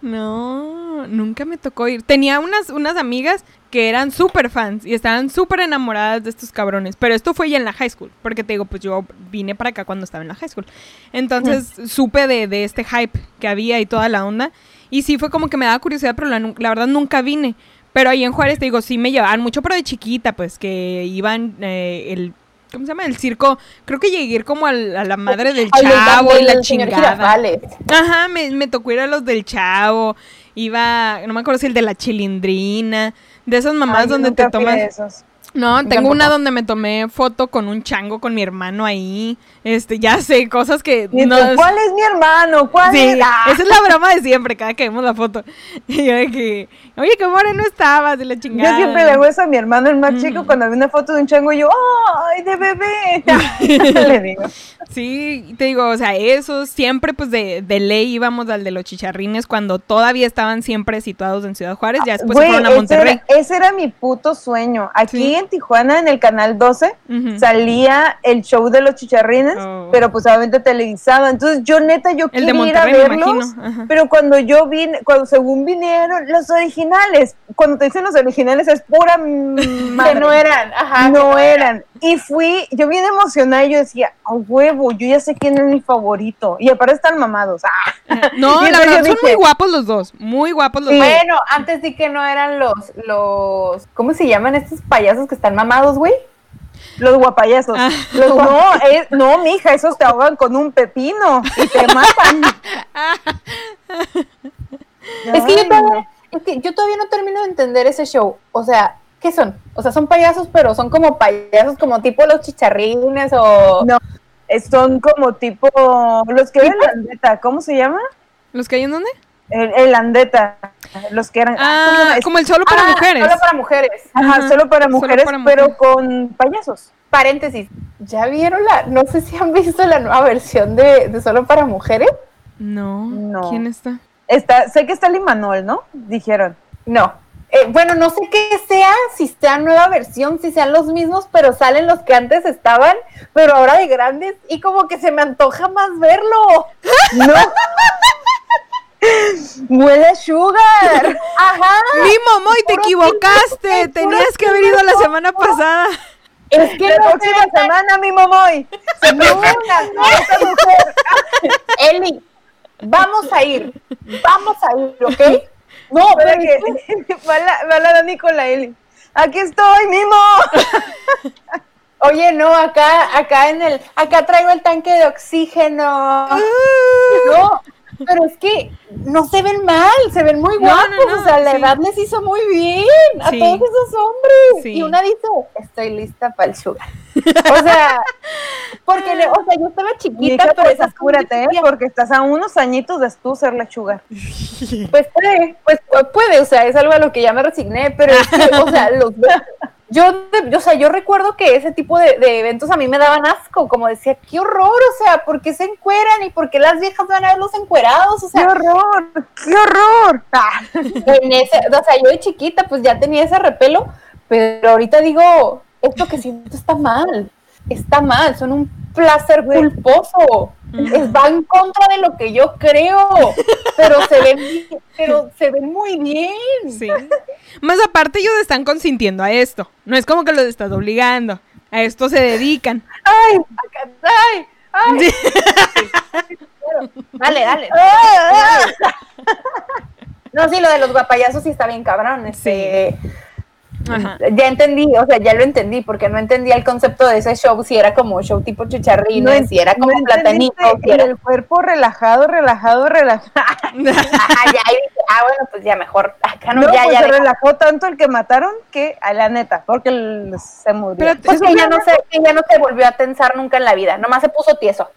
No, nunca me tocó ir. Tenía unas, unas amigas que eran súper fans y estaban súper enamoradas de estos cabrones. Pero esto fue ya en la high school, porque te digo, pues yo vine para acá cuando estaba en la high school. Entonces supe de, de este hype que había y toda la onda. Y sí fue como que me daba curiosidad, pero la, verdad nunca vine. Pero ahí en Juárez, te digo, sí me llevaban mucho, pero de chiquita, pues que iban eh, el... ¿Cómo se llama? El circo. Creo que llegué a como a la madre del Ay, chavo y la chingada. Ajá, me, me tocó ir a los del Chavo, iba, no me acuerdo si el de la Chilindrina, de esas mamás Ay, donde te tomas... No, tengo una donde me tomé foto con un chango con mi hermano ahí, este, ya sé, cosas que... Y no tú, es- ¿Cuál es mi hermano? ¿Cuál Sí, es? Ah, esa es la broma de siempre, cada que vemos la foto. Y yo de que, oye, qué moreno estabas, de la chingada. Yo siempre le hago eso a mi hermano, el más Ujú. chico, cuando ve una foto de un chango, yo, ¡ay, de bebé! le digo. Sí, y te digo, o sea, esos siempre pues de, de ley íbamos al de los chicharrines cuando todavía estaban siempre situados en Ciudad Juárez, ya después Güey, se fueron a Monterrey. era, ese era mi puto sueño. Aquí Sí. en Tijuana, en el Canal 12, Ujú. salía el show de los chicharrines, Oh. pero pues obviamente televisado. Entonces yo neta, yo El quería ir a verlos, pero cuando yo vine, cuando según vinieron los originales, cuando te dicen los originales es pura madre. Que no eran, ajá. no eran. Y fui, yo bien emocionada, yo decía, a huevo, yo ya sé quién es mi favorito. Y aparte están mamados. Ah. No, Y la verdad, son dije- muy guapos los dos. Muy guapos los Sí. dos. Bueno, antes di que no eran los, los, ¿cómo se llaman estos payasos que están mamados, güey? Los guapayazos. Ah. Los guap- no, es- no, mija, esos te ahogan con un pepino y te matan. Es que, yo todavía, es que yo todavía no termino de entender ese show. O sea, ¿qué son? O sea, son payasos, pero son como payasos como tipo los chicharrines o... No, eh, son como tipo los que eran Landeta, ¿cómo se llama? ¿Los que hay en dónde? El, el Landeta, los que eran Ah, ¿cómo? como el solo para Ah, mujeres. Solo para mujeres. Ajá, Ajá, solo para solo mujeres, para pero mujeres. con payasos. Paréntesis, ¿ya vieron la, no sé si han visto la nueva versión de, de Solo para Mujeres? No. No. ¿Quién está? Está, sé que está Lin Manuel, ¿no? Dijeron. No. Eh, bueno, no sé qué sea, si sea nueva versión, si sean los mismos, pero salen los que antes estaban, pero ahora de grandes, y como que se me antoja más verlo. No. Huele a sugar. Ajá. Mi Momoy, te equivocaste. Tenías que haber ido la semana pasada. Es que La no próxima semana, mi momoy. Se esta mujer. Eli, vamos a ir, vamos a ir, ¿ok? No, Para pero que va la, va la Dani con la Eli. Aquí estoy, Mimo. Oye, no, acá, acá en el, acá traigo el tanque de oxígeno. No, pero es que no se ven mal, se ven muy No, no, guapos. no, o sea, la sí. edad les hizo muy bien a Sí. todos esos hombres. Sí. Y una dice, estoy lista para el sugar. O sea, porque, le- o sea, yo estaba chiquita, pero esas apúrate, ¿eh? porque estás a unos añitos de tú ser lechuga. Pues puede, pues pu- puede, o sea, es algo a lo que ya me resigné, pero es que, o sea, los ve- yo, de- o sea, yo recuerdo que ese tipo de, de eventos a mí me daban asco, como decía, qué horror, o sea, ¿por qué se encueran y por qué las viejas van a verlos encuerados? O ¡Qué sea, horror! ¡Qué horror! Ah, en ese, o sea, yo de chiquita pues ya tenía ese repelo, pero ahorita digo, esto que siento está mal, está mal, son un placer culposo, es, va en contra de lo que yo creo, pero se ven, pero se ven muy bien. Sí. Más aparte, ellos están consintiendo a esto. No es como que los estás obligando. A esto se dedican. ¡Ay! acá- ¡Ay! ¡Ay! Dale, dale. No, sí, lo de los guapayazos sí está bien cabrón. Este, Ajá. Ya entendí, o sea, ya lo entendí, porque no entendía el concepto de ese show, si era como show tipo chicharrines, en- si era como no platanito, si era... El cuerpo relajado, relajado, relajado. Ajá, ya, y dije, ah, bueno, pues ya mejor, acá no, No, ya, pues ya. se deja. relajó tanto el que mataron que a la neta, porque se murió. Pero Pues ya no se, ya no se volvió a tensar nunca en la vida, nomás se puso tieso.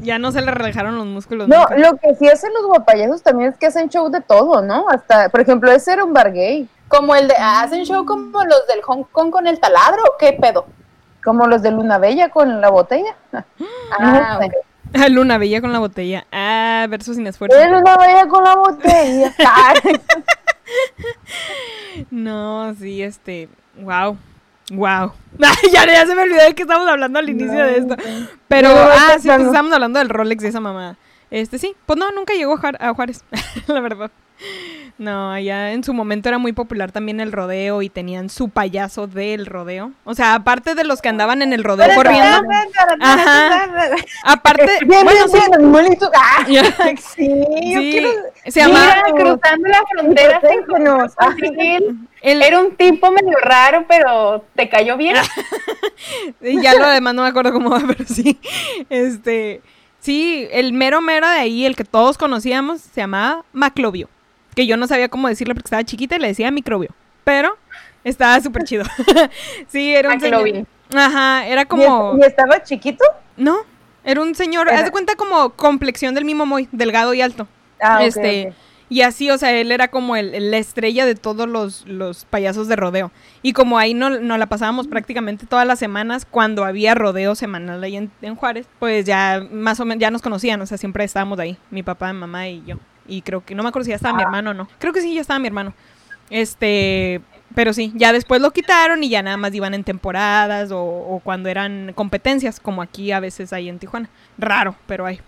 Ya no se le relajaron los músculos. No, nunca. lo que sí hacen los guapayazos también es que hacen show de todo, ¿no? Hasta, por ejemplo, ese era un bar gay, Como el de, hacen show como los del Hong Kong con el taladro, ¿qué pedo? como los de Luna Bella con la botella. Ah. Ah, Luna Bella con la botella. Ah, verso sin esfuerzo. Es Luna Bella con la botella. No, sí, este. Wow. Wow. ya, ya se me olvidó de que estábamos hablando al inicio de esto. Pero, No, ah, sí, pues estábamos hablando del Rolex de esa mamada. Este sí, pues no, nunca llegó a Juárez, la verdad. No, allá en su momento era muy popular también el rodeo y tenían su payaso del rodeo. O sea, aparte de los que andaban en el rodeo corriendo, Ajá. aparte, Bien, bueno, bien, bien, animalito. Ah, ya- sí, yo sí, quiero... se llamaba cruzando la frontera. se Protégenos. encontró con él. el, Era un tipo medio raro, pero te cayó bien. Ya lo demás no me acuerdo cómo va, pero sí. Este. Sí, el mero mero de ahí, el que todos conocíamos, se llamaba Maclovio. Que yo no sabía cómo decirle porque estaba chiquita y le decía microbio. Pero estaba súper chido. sí, era un señor. Ajá, era ¿Y como. ¿Y estaba chiquito? No, era un señor. Haz de cuenta como complexión del mismo Moy, delgado y alto. Ah, este. Y así, o sea, él era como el, la estrella de todos los, los payasos de rodeo. Y como ahí no, no la pasábamos prácticamente todas las semanas cuando había rodeo semanal ahí en, en Juárez, pues ya más o menos ya nos conocían, o sea, siempre estábamos ahí, mi papá, mi mamá y yo. Y creo que, no me acuerdo si ya estaba mi hermano o no. Creo que sí, ya estaba mi hermano. Este, pero sí, ya después lo quitaron y ya nada más iban en temporadas o, o cuando eran competencias, como aquí a veces hay en Tijuana. Raro, pero hay.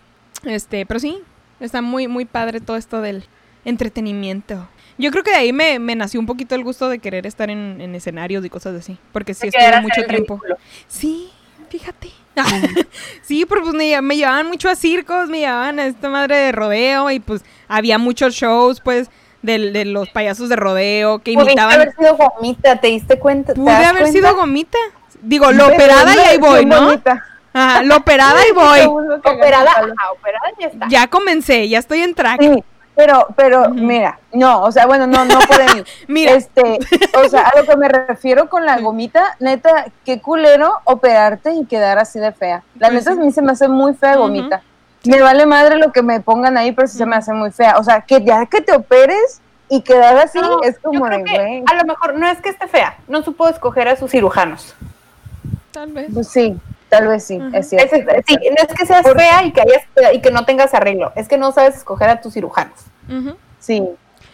Este, pero sí, está muy, muy padre todo esto del entretenimiento. Yo creo que de ahí me, me nació un poquito el gusto de querer estar en, en escenarios y cosas así, porque sí estuve mucho tiempo. ridículo. Sí, fíjate. sí, pero pues me, lle- me llevaban mucho a circos, me llevaban a esta madre de rodeo y pues había muchos shows pues de, los payasos de rodeo que Pudiste imitaban. haber sido gomita, ¿te diste cuenta? ¿Te Pude haber cuenta? sido gomita. Digo, lo operada y ahí voy, ¿no? bonita. Ajá, lo operada y voy. Operada, ajá, operada ya está. Ya comencé, ya estoy en track. Sí, pero, pero, mira, no, o sea, bueno, no, no por mí. Mira. Este, o sea, a lo que me refiero con la gomita, neta, qué culero operarte y quedar así de fea. La Pues neta, sí. a mí se me hace muy fea gomita. Me vale madre lo que me pongan ahí, pero sí se me hace muy fea. O sea, que ya que te operes y quedar así No, es yo como creo de, que güey. a lo mejor no es que esté fea, no supo escoger a sus cirujanos. Tal vez. Pues sí, tal vez sí, es cierto. Es- es- sí, no es que seas Por- fea y que hayas y que no tengas arreglo, es que no sabes escoger a tus cirujanos. Sí,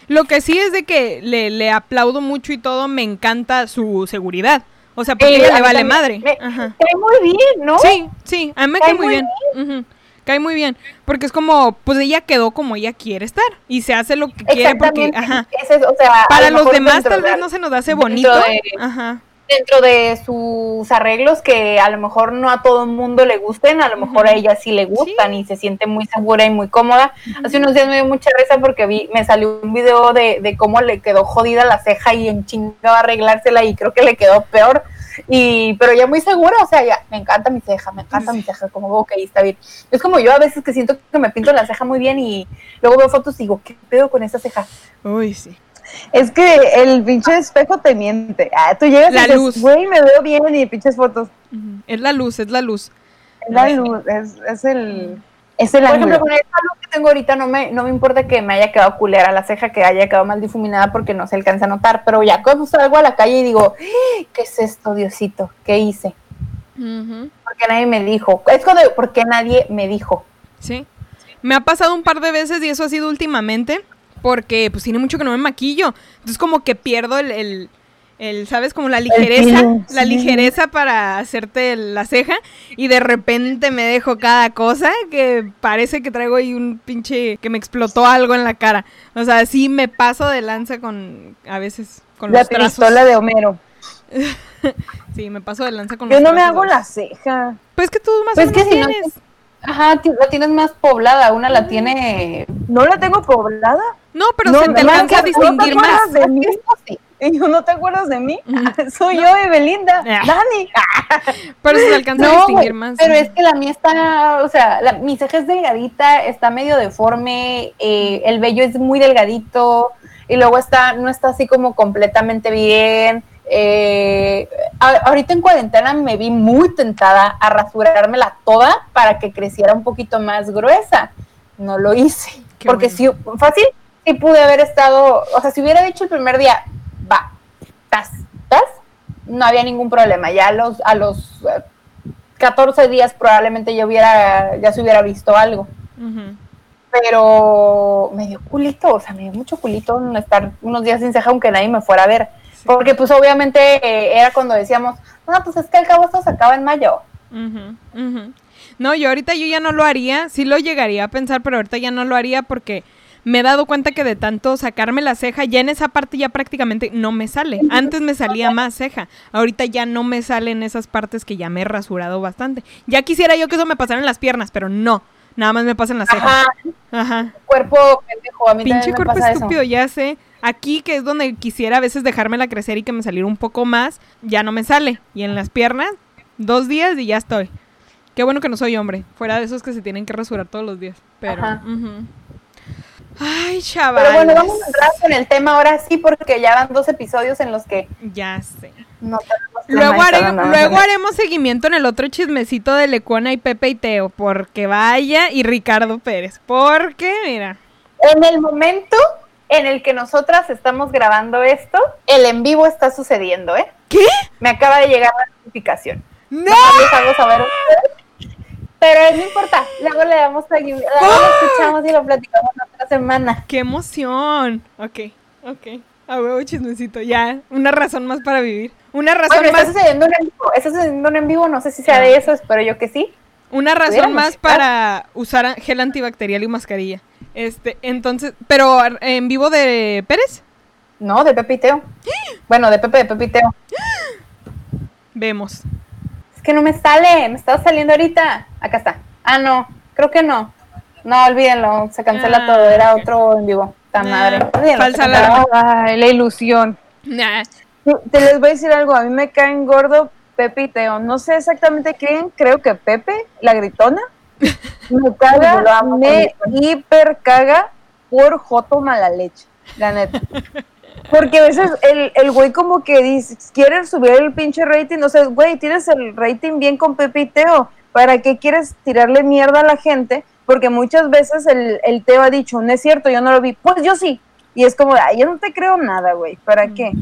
Lo que sí es de que le, le aplaudo mucho y todo, me encanta su seguridad. O sea, porque Sí, ella le vale también. madre. Me- Ajá. Cae muy bien, ¿no? Sí, sí, a mí me Cae cae muy bien. Ujú. Cae muy bien. Porque es como, pues ella quedó como ella quiere estar. Y se hace lo que quiere porque, ajá. Ese es, o sea, a Para lo los demás dentro tal vez no se nos hace bonito. de- Ajá. Dentro de sus arreglos que a lo mejor no a todo el mundo le gusten, a lo mejor a ella sí le gustan Sí. y se siente muy segura y muy cómoda. Hace unos días me dio mucha risa porque vi, me salió un video de, de cómo le quedó jodida la ceja y en chingaba arreglársela y creo que le quedó peor. Y, pero ya muy segura, o sea, ya, me encanta mi ceja, me encanta mi ceja, como, ok, está bien. Es como yo a veces que siento que me pinto la ceja muy bien y luego veo fotos y digo, ¿qué pedo con esa ceja? Uy, sí. Es que el pinche espejo te miente. Ah, tú llegas La y dices, luz. güey, me veo bien y pinches fotos. Es la luz, es la luz. Es la luz, es, es el, es el Por ejemplo, ángulo. con esta luz que tengo ahorita no me, no me importa que me haya quedado culera la ceja, que haya quedado mal difuminada porque no se alcanza a notar, pero ya cuando salgo a la calle y digo, "¡Ah! ¿qué es esto, Diosito? ¿Qué hice? Porque nadie me dijo. Es cuando, porque nadie me dijo. Sí. Me ha pasado un par de veces y eso ha sido últimamente porque pues tiene mucho que no me maquillo. Entonces como que pierdo el, el, el, ¿sabes? Como la ligereza, la sí. ligereza para hacerte la ceja y de repente me dejo cada cosa que parece que traigo ahí un pinche, que me explotó algo en la cara. O sea, sí me paso de lanza con, a veces, con La los trazos. pistola de Homero. Sí, me paso de lanza con Yo los no me hago la ceja. Pues que tú más Pues o que si no tienes. Ajá, la tienes más poblada. Una la tiene. ¿No la tengo poblada? No, pero No, se te no, alcanza a ¿no distinguir más. acuerdas de mí? ¿Y yo no te acuerdas de mí? Soy yo, Evelinda. Ah. Dani. Pero se te alcanza a No, distinguir más. pero es que la mía está, o sea, la- mi ceja es delgadita, está medio deforme, eh, el vello es muy delgadito y luego está, no está así como completamente bien. eh, ahorita en cuarentena me vi muy tentada a rasurármela toda para que creciera un poquito más gruesa. No lo hice, Qué porque bueno. si fácil, sí pude haber estado, o sea, si hubiera dicho el primer día, va, tas, tas, no había ningún problema. Ya a los, a los eh, 14 días probablemente ya hubiera, ya se hubiera visto algo. Pero me dio culito, o sea, me dio mucho culito estar unos días sin ceja aunque nadie me fuera a ver. Porque pues obviamente eh, era cuando decíamos, no, pues es que al cabo esto se acaba en mayo. No, yo ahorita yo ya no lo haría, sí lo llegaría a pensar, pero ahorita ya no lo haría porque me he dado cuenta que de tanto sacarme la ceja, ya en esa parte ya prácticamente no me sale. Antes me salía más ceja, ahorita ya no me salen esas partes que ya me he rasurado bastante. Ya quisiera yo que eso me pasara en las piernas, pero no, nada más me pasa en las cejas. Ajá, Ajá. cuerpo pendejo, a mí Pinche me cuerpo pasa estúpido, eso. ya sé. Aquí, que es donde quisiera a veces dejármela crecer y que me saliera un poco más, ya no me sale. Y en las piernas, dos días y ya estoy. Qué bueno que no soy hombre. Fuera de esos que se tienen que rasurar todos los días. Pero. Ajá. Ay, chaval. Pero bueno, vamos a entrar con el tema ahora sí, porque ya van dos episodios en los que Ya sé. no Luego, haré- haremos seguimiento en el otro chismecito de Lecuona y Pepe y Teo. Porque vaya y Ricardo Pérez. Porque, mira. En el momento en el que nosotras estamos grabando esto, el en vivo está sucediendo, ¿eh? ¿Qué? Me acaba de llegar la notificación. ¡No! No les hago saber ustedes, Pero no importa, luego le damos seguimiento, luego lo escuchamos y lo platicamos la otra semana. ¡Qué emoción! Ok, ok. A huevo chismecito. Ya, una razón más para vivir. Una razón está más. sucediendo un en vivo, está sucediendo un en vivo, no sé si sea de eso, espero yo que sí. Una razón Pudiéramos más para usar gel antibacterial y mascarilla. Este, entonces, pero en vivo de Pérez, No, de Pepe y Teo. Bueno, de Pepe, de Pepe y Teo. vemos. Que no me sale, me estaba saliendo ahorita. Acá está. Ah, no, creo que no. No, olvídenlo, se cancela Ah, todo, era otro en vivo. Ta Ah, madre. Olvídenlo, falsa alarma. Ay, la ilusión. Nah. Te les voy a decir algo, a mí me caen gordo Pepe y Teo. No sé exactamente quién, creo que Pepe, la gritona. Me caga, me hiper caga por Joto mala leche, la neta. Porque a veces el, el güey como que dice, quiere subir el pinche rating, o sea, güey, tienes el rating bien con Pepe y Teo, ¿para qué quieres tirarle mierda a la gente? Porque muchas veces el, el Teo ha dicho, no es cierto, yo no lo vi, pues yo sí. Y es como, ay, yo no te creo nada, güey, ¿para qué?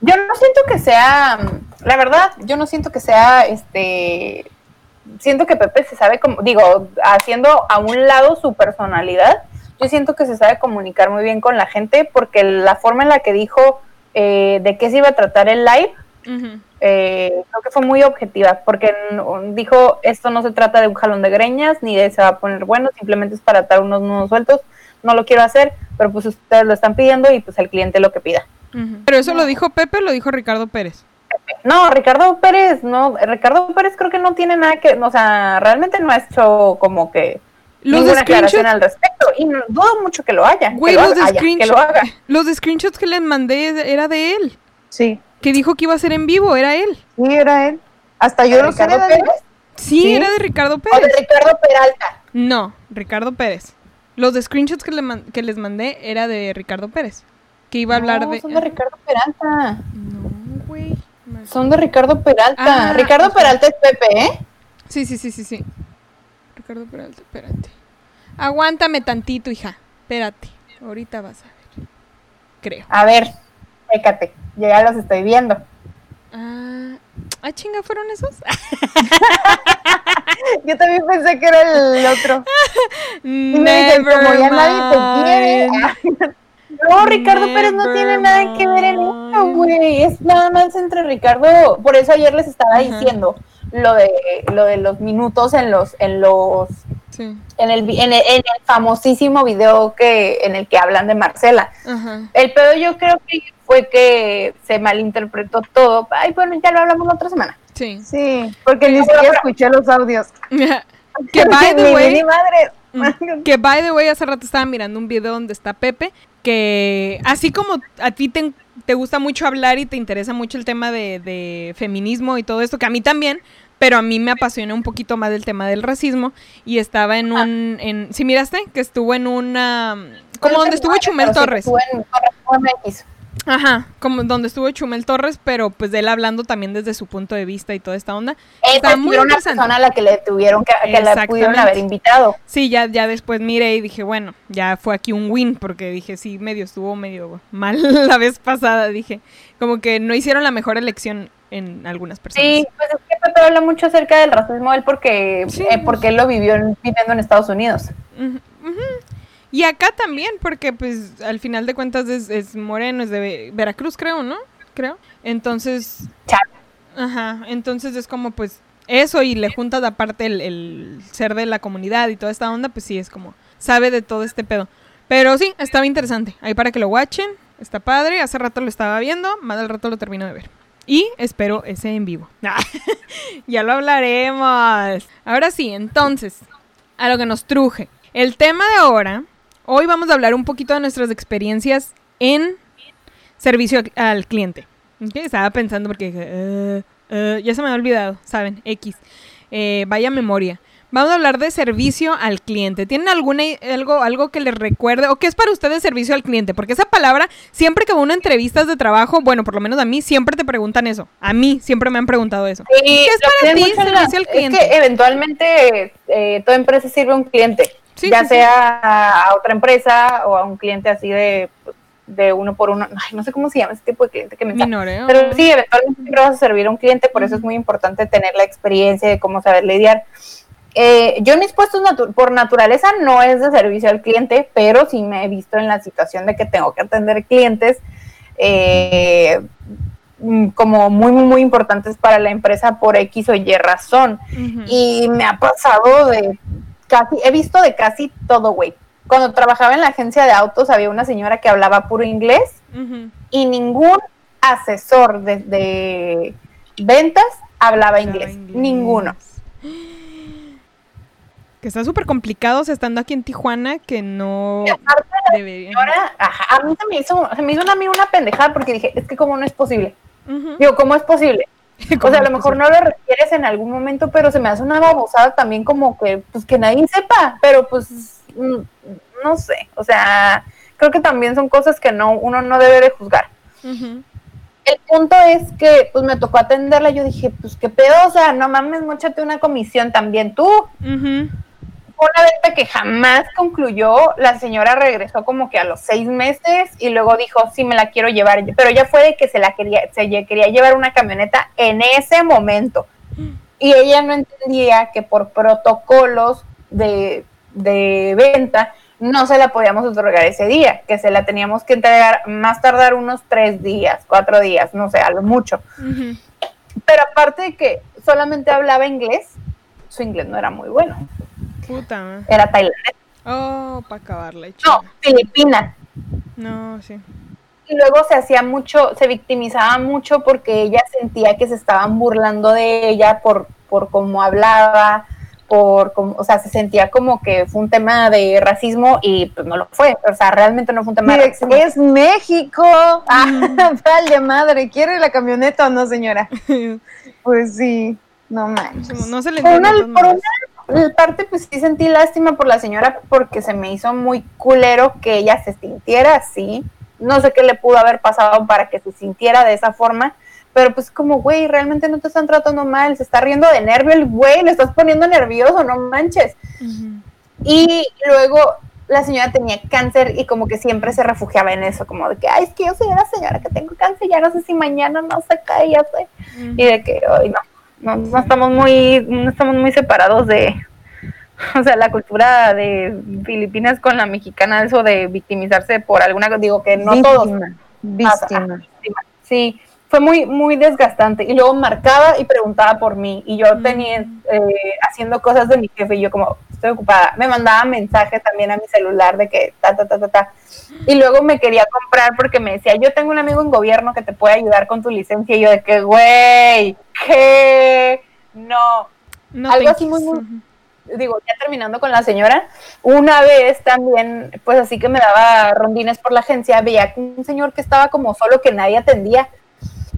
Yo no siento que sea, la verdad, yo no siento que sea, este, siento que Pepe se sabe, como, digo, haciendo a un lado su personalidad, yo siento que se sabe comunicar muy bien con la gente porque la forma en la que dijo eh, de qué se iba a tratar el live, eh, creo que fue muy objetiva, porque dijo, esto no se trata de un jalón de greñas, ni de se va a poner bueno, simplemente es para atar unos nudos sueltos, no lo quiero hacer, pero pues ustedes lo están pidiendo y pues el cliente lo que pida. Pero eso lo dijo Pepe o lo dijo Ricardo Pérez. No, Ricardo Pérez, no, Ricardo Pérez creo que no tiene nada que, o sea, realmente no ha hecho como que Los ninguna aclaración screenshots, al respecto y no, dudo mucho que lo haya. güey, que lo los de haya, que lo screenshots, haga. los de screenshots que les mandé era de él, Sí, que dijo que iba a ser en vivo, era él. sí, era él. Hasta yo ¿De lo sé, Daniel. Pérez? Sí, Sí. era de Ricardo O de Pérez. Ricardo Peralta. No, Ricardo Pérez. Los de screenshots que, le man- que les mandé era de Ricardo Pérez. Que iba a hablar No, de. son de Ricardo Peralta. No, güey. Son de Ricardo Peralta. Ah, Ricardo ok. Peralta es Pepe, ¿eh? Sí, sí, sí, sí, sí. Ricardo Peralta, espérate. Aguántame tantito, hija. Espérate. Ahorita vas a ver. Creo. A ver, chécate. Yo ya los estoy viendo. Ah, ah chinga, ¿fueron esos? Yo también pensé que era el otro. Y me dicen, Never como ya nadie te quiere. No, Ricardo Pérez no tiene nada que ver en esto, güey. Es nada más entre Ricardo. Por eso ayer les estaba diciendo lo de lo de los minutos en los en los Sí, en el, en el en el famosísimo video que en el que hablan de Marcela. ajá. El pedo yo creo que fue que se malinterpretó todo. Ay, bueno, ya lo hablamos la otra semana. Sí. Sí, porque ni siquiera escuché los audios. que by the way. ni madre. Que by the way, hace rato estaba mirando un video donde está Pepe, que así como a ti te, te gusta mucho hablar y te interesa mucho el tema de, de feminismo y todo esto, que a mí también, pero a mí me apasiona un poquito más el tema del racismo y estaba en un, en, ¿sí miraste? Que estuvo en una, como donde estuvo Chumel Torres. estuvo en. Ajá, como donde estuvo Chumel Torres, pero pues de él hablando también desde su punto de vista y toda esta onda. Esa Está muy una persona a la que le tuvieron que, que la pudieron haber invitado. Sí, ya, ya después miré y dije, bueno, ya fue aquí un win, porque dije, sí, medio estuvo medio mal la vez pasada, dije, como que no hicieron la mejor elección en algunas personas. Sí, pues es que Pepe habla mucho acerca del racismo él porque, Sí, eh, porque él lo vivió en- viviendo en Estados Unidos. Ujú, ujú. Y acá también, porque pues al final de cuentas es, es moreno, es de Ve- Veracruz, creo, ¿no? Creo. Entonces, Chale. ajá, entonces es como pues eso y le juntas aparte el, el ser de la comunidad y toda esta onda, pues sí, es como, sabe de todo este pedo. Pero sí, estaba interesante. Ahí para que lo watchen, está padre, hace rato lo estaba viendo, más al rato lo termino de ver. Y espero ese en vivo. ya lo hablaremos. Ahora sí, entonces, a lo que nos truje. El tema de ahora, hoy vamos a hablar un poquito de nuestras experiencias en servicio al- cliente. Estaba pensando porque dije, "Eh, eh", ya se me había olvidado, ¿saben? X. Eh, vaya memoria. Vamos a hablar de servicio al cliente. ¿Tienen alguna algo, algo que les recuerde? ¿O qué es para ustedes servicio al cliente? Porque esa palabra, siempre que va a entrevistas de trabajo, bueno, por lo menos a mí, siempre te preguntan eso. A mí siempre me han preguntado eso. ¿Qué es para ti servicio al Es cliente? que eventualmente eh, toda empresa sirve a un cliente, Sí, ya sí, sea a, a otra empresa o a un cliente así de, de uno por uno. Ay, no sé cómo se llama ese tipo de cliente que me está. Minoreo. Pero sí, eventualmente siempre vas a servir a un cliente, por eso es muy importante tener la experiencia de cómo saber lidiar. Eh, yo mis puestos natu- por naturaleza no es de servicio al cliente, pero sí me he visto en la situación de que tengo que atender clientes eh, mm, como muy, muy, muy importantes para la empresa por X o Y razón. Y me ha pasado de casi, he visto de casi todo, güey. Cuando trabajaba en la agencia de autos había una señora que hablaba puro inglés y ningún asesor de, de ventas hablaba inglés. inglés. Ninguno. Que está súper complicado estando aquí en Tijuana, que no debería. Ahora, ajá, a mí se me hizo, se me hizo una, a mí una pendejada porque dije, es que como no es posible. Digo, ¿cómo es posible? O ¿Cómo sea, a lo mejor no lo requieres en algún momento, pero se me hace una babosada también como que, pues que nadie sepa, pero pues, mm, no sé, o sea, creo que también son cosas que no, uno no debe de juzgar. El punto es que, pues me tocó atenderla, yo dije, pues qué pedo, o sea, no mames, mochate una comisión también tú. Fue una venta que jamás concluyó, la señora regresó como que a los seis meses y luego dijo, sí, me la quiero llevar, pero ya fue de que se la quería, se quería llevar una camioneta en ese momento. Y ella no entendía que por protocolos de, de venta no se la podíamos otorgar ese día, que se la teníamos que entregar más tardar unos tres días, cuatro días, no sé, a lo mucho. Ujú. Pero aparte de que solamente hablaba inglés, su inglés no era muy bueno, Puta. era tailandés. Oh, para acabarla. No, Filipina. No, sí. y luego se hacía mucho, se victimizaba mucho porque ella sentía que se estaban burlando de ella por, por cómo hablaba, por cómo, o sea, se sentía como que fue un tema de racismo y pues no lo fue, o sea, realmente no fue un tema de racismo. es México. Ah, vale madre, ¿quiere la camioneta o no, señora? Pues sí, no manches. no se le Por entiende una, por maneras. Parte, pues sí sentí lástima por la señora porque se me hizo muy culero que ella se sintiera así. No sé qué le pudo haber pasado para que se sintiera de esa forma, pero pues como, güey, realmente no te están tratando mal, se está riendo de nervio el güey, le estás poniendo nervioso, no manches. Y luego la señora tenía cáncer y como que siempre se refugiaba en eso, como de que, ay, es que yo soy una señora que tengo cáncer, ya no sé si mañana no se cae, ya sé y de que hoy no, no, no estamos muy, no estamos muy separados de, o sea, la cultura de Filipinas con la mexicana, eso de victimizarse por alguna, digo que no todos, Víctima, pasa. víctima. sí, fue muy, muy desgastante y luego marcaba y preguntaba por mí y yo tenía, eh, haciendo cosas de mi jefe y yo como, estoy ocupada, me mandaba mensajes también a mi celular de que ta, ta, ta, ta, ta, y luego me quería comprar porque me decía, yo tengo un amigo en gobierno que te puede ayudar con tu licencia. Y yo de que, güey, ¿qué? No. No, Algo así muy, muy-. Digo, ya terminando con la señora, una vez también, pues así que me daba rondines por la agencia, veía que un señor que estaba como solo que nadie atendía.